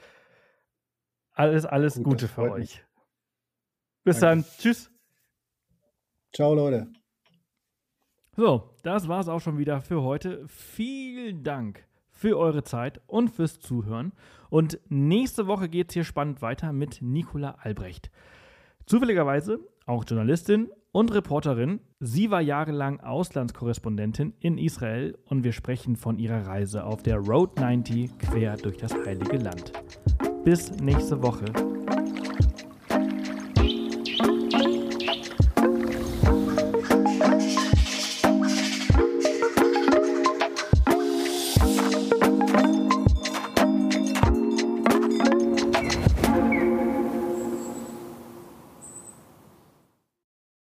Alles, alles Gut, Gute für euch. Mich. Bis Danke. dann. Tschüss. Ciao, Leute. So, das war es auch schon wieder für heute. Vielen Dank für eure Zeit und fürs Zuhören. Und nächste Woche geht es hier spannend weiter mit Nicola Albrecht. Zufälligerweise auch Journalistin und Reporterin. Sie war jahrelang Auslandskorrespondentin in Israel und wir sprechen von ihrer Reise auf der Road 90 quer durch das Heilige Land. Bis nächste Woche.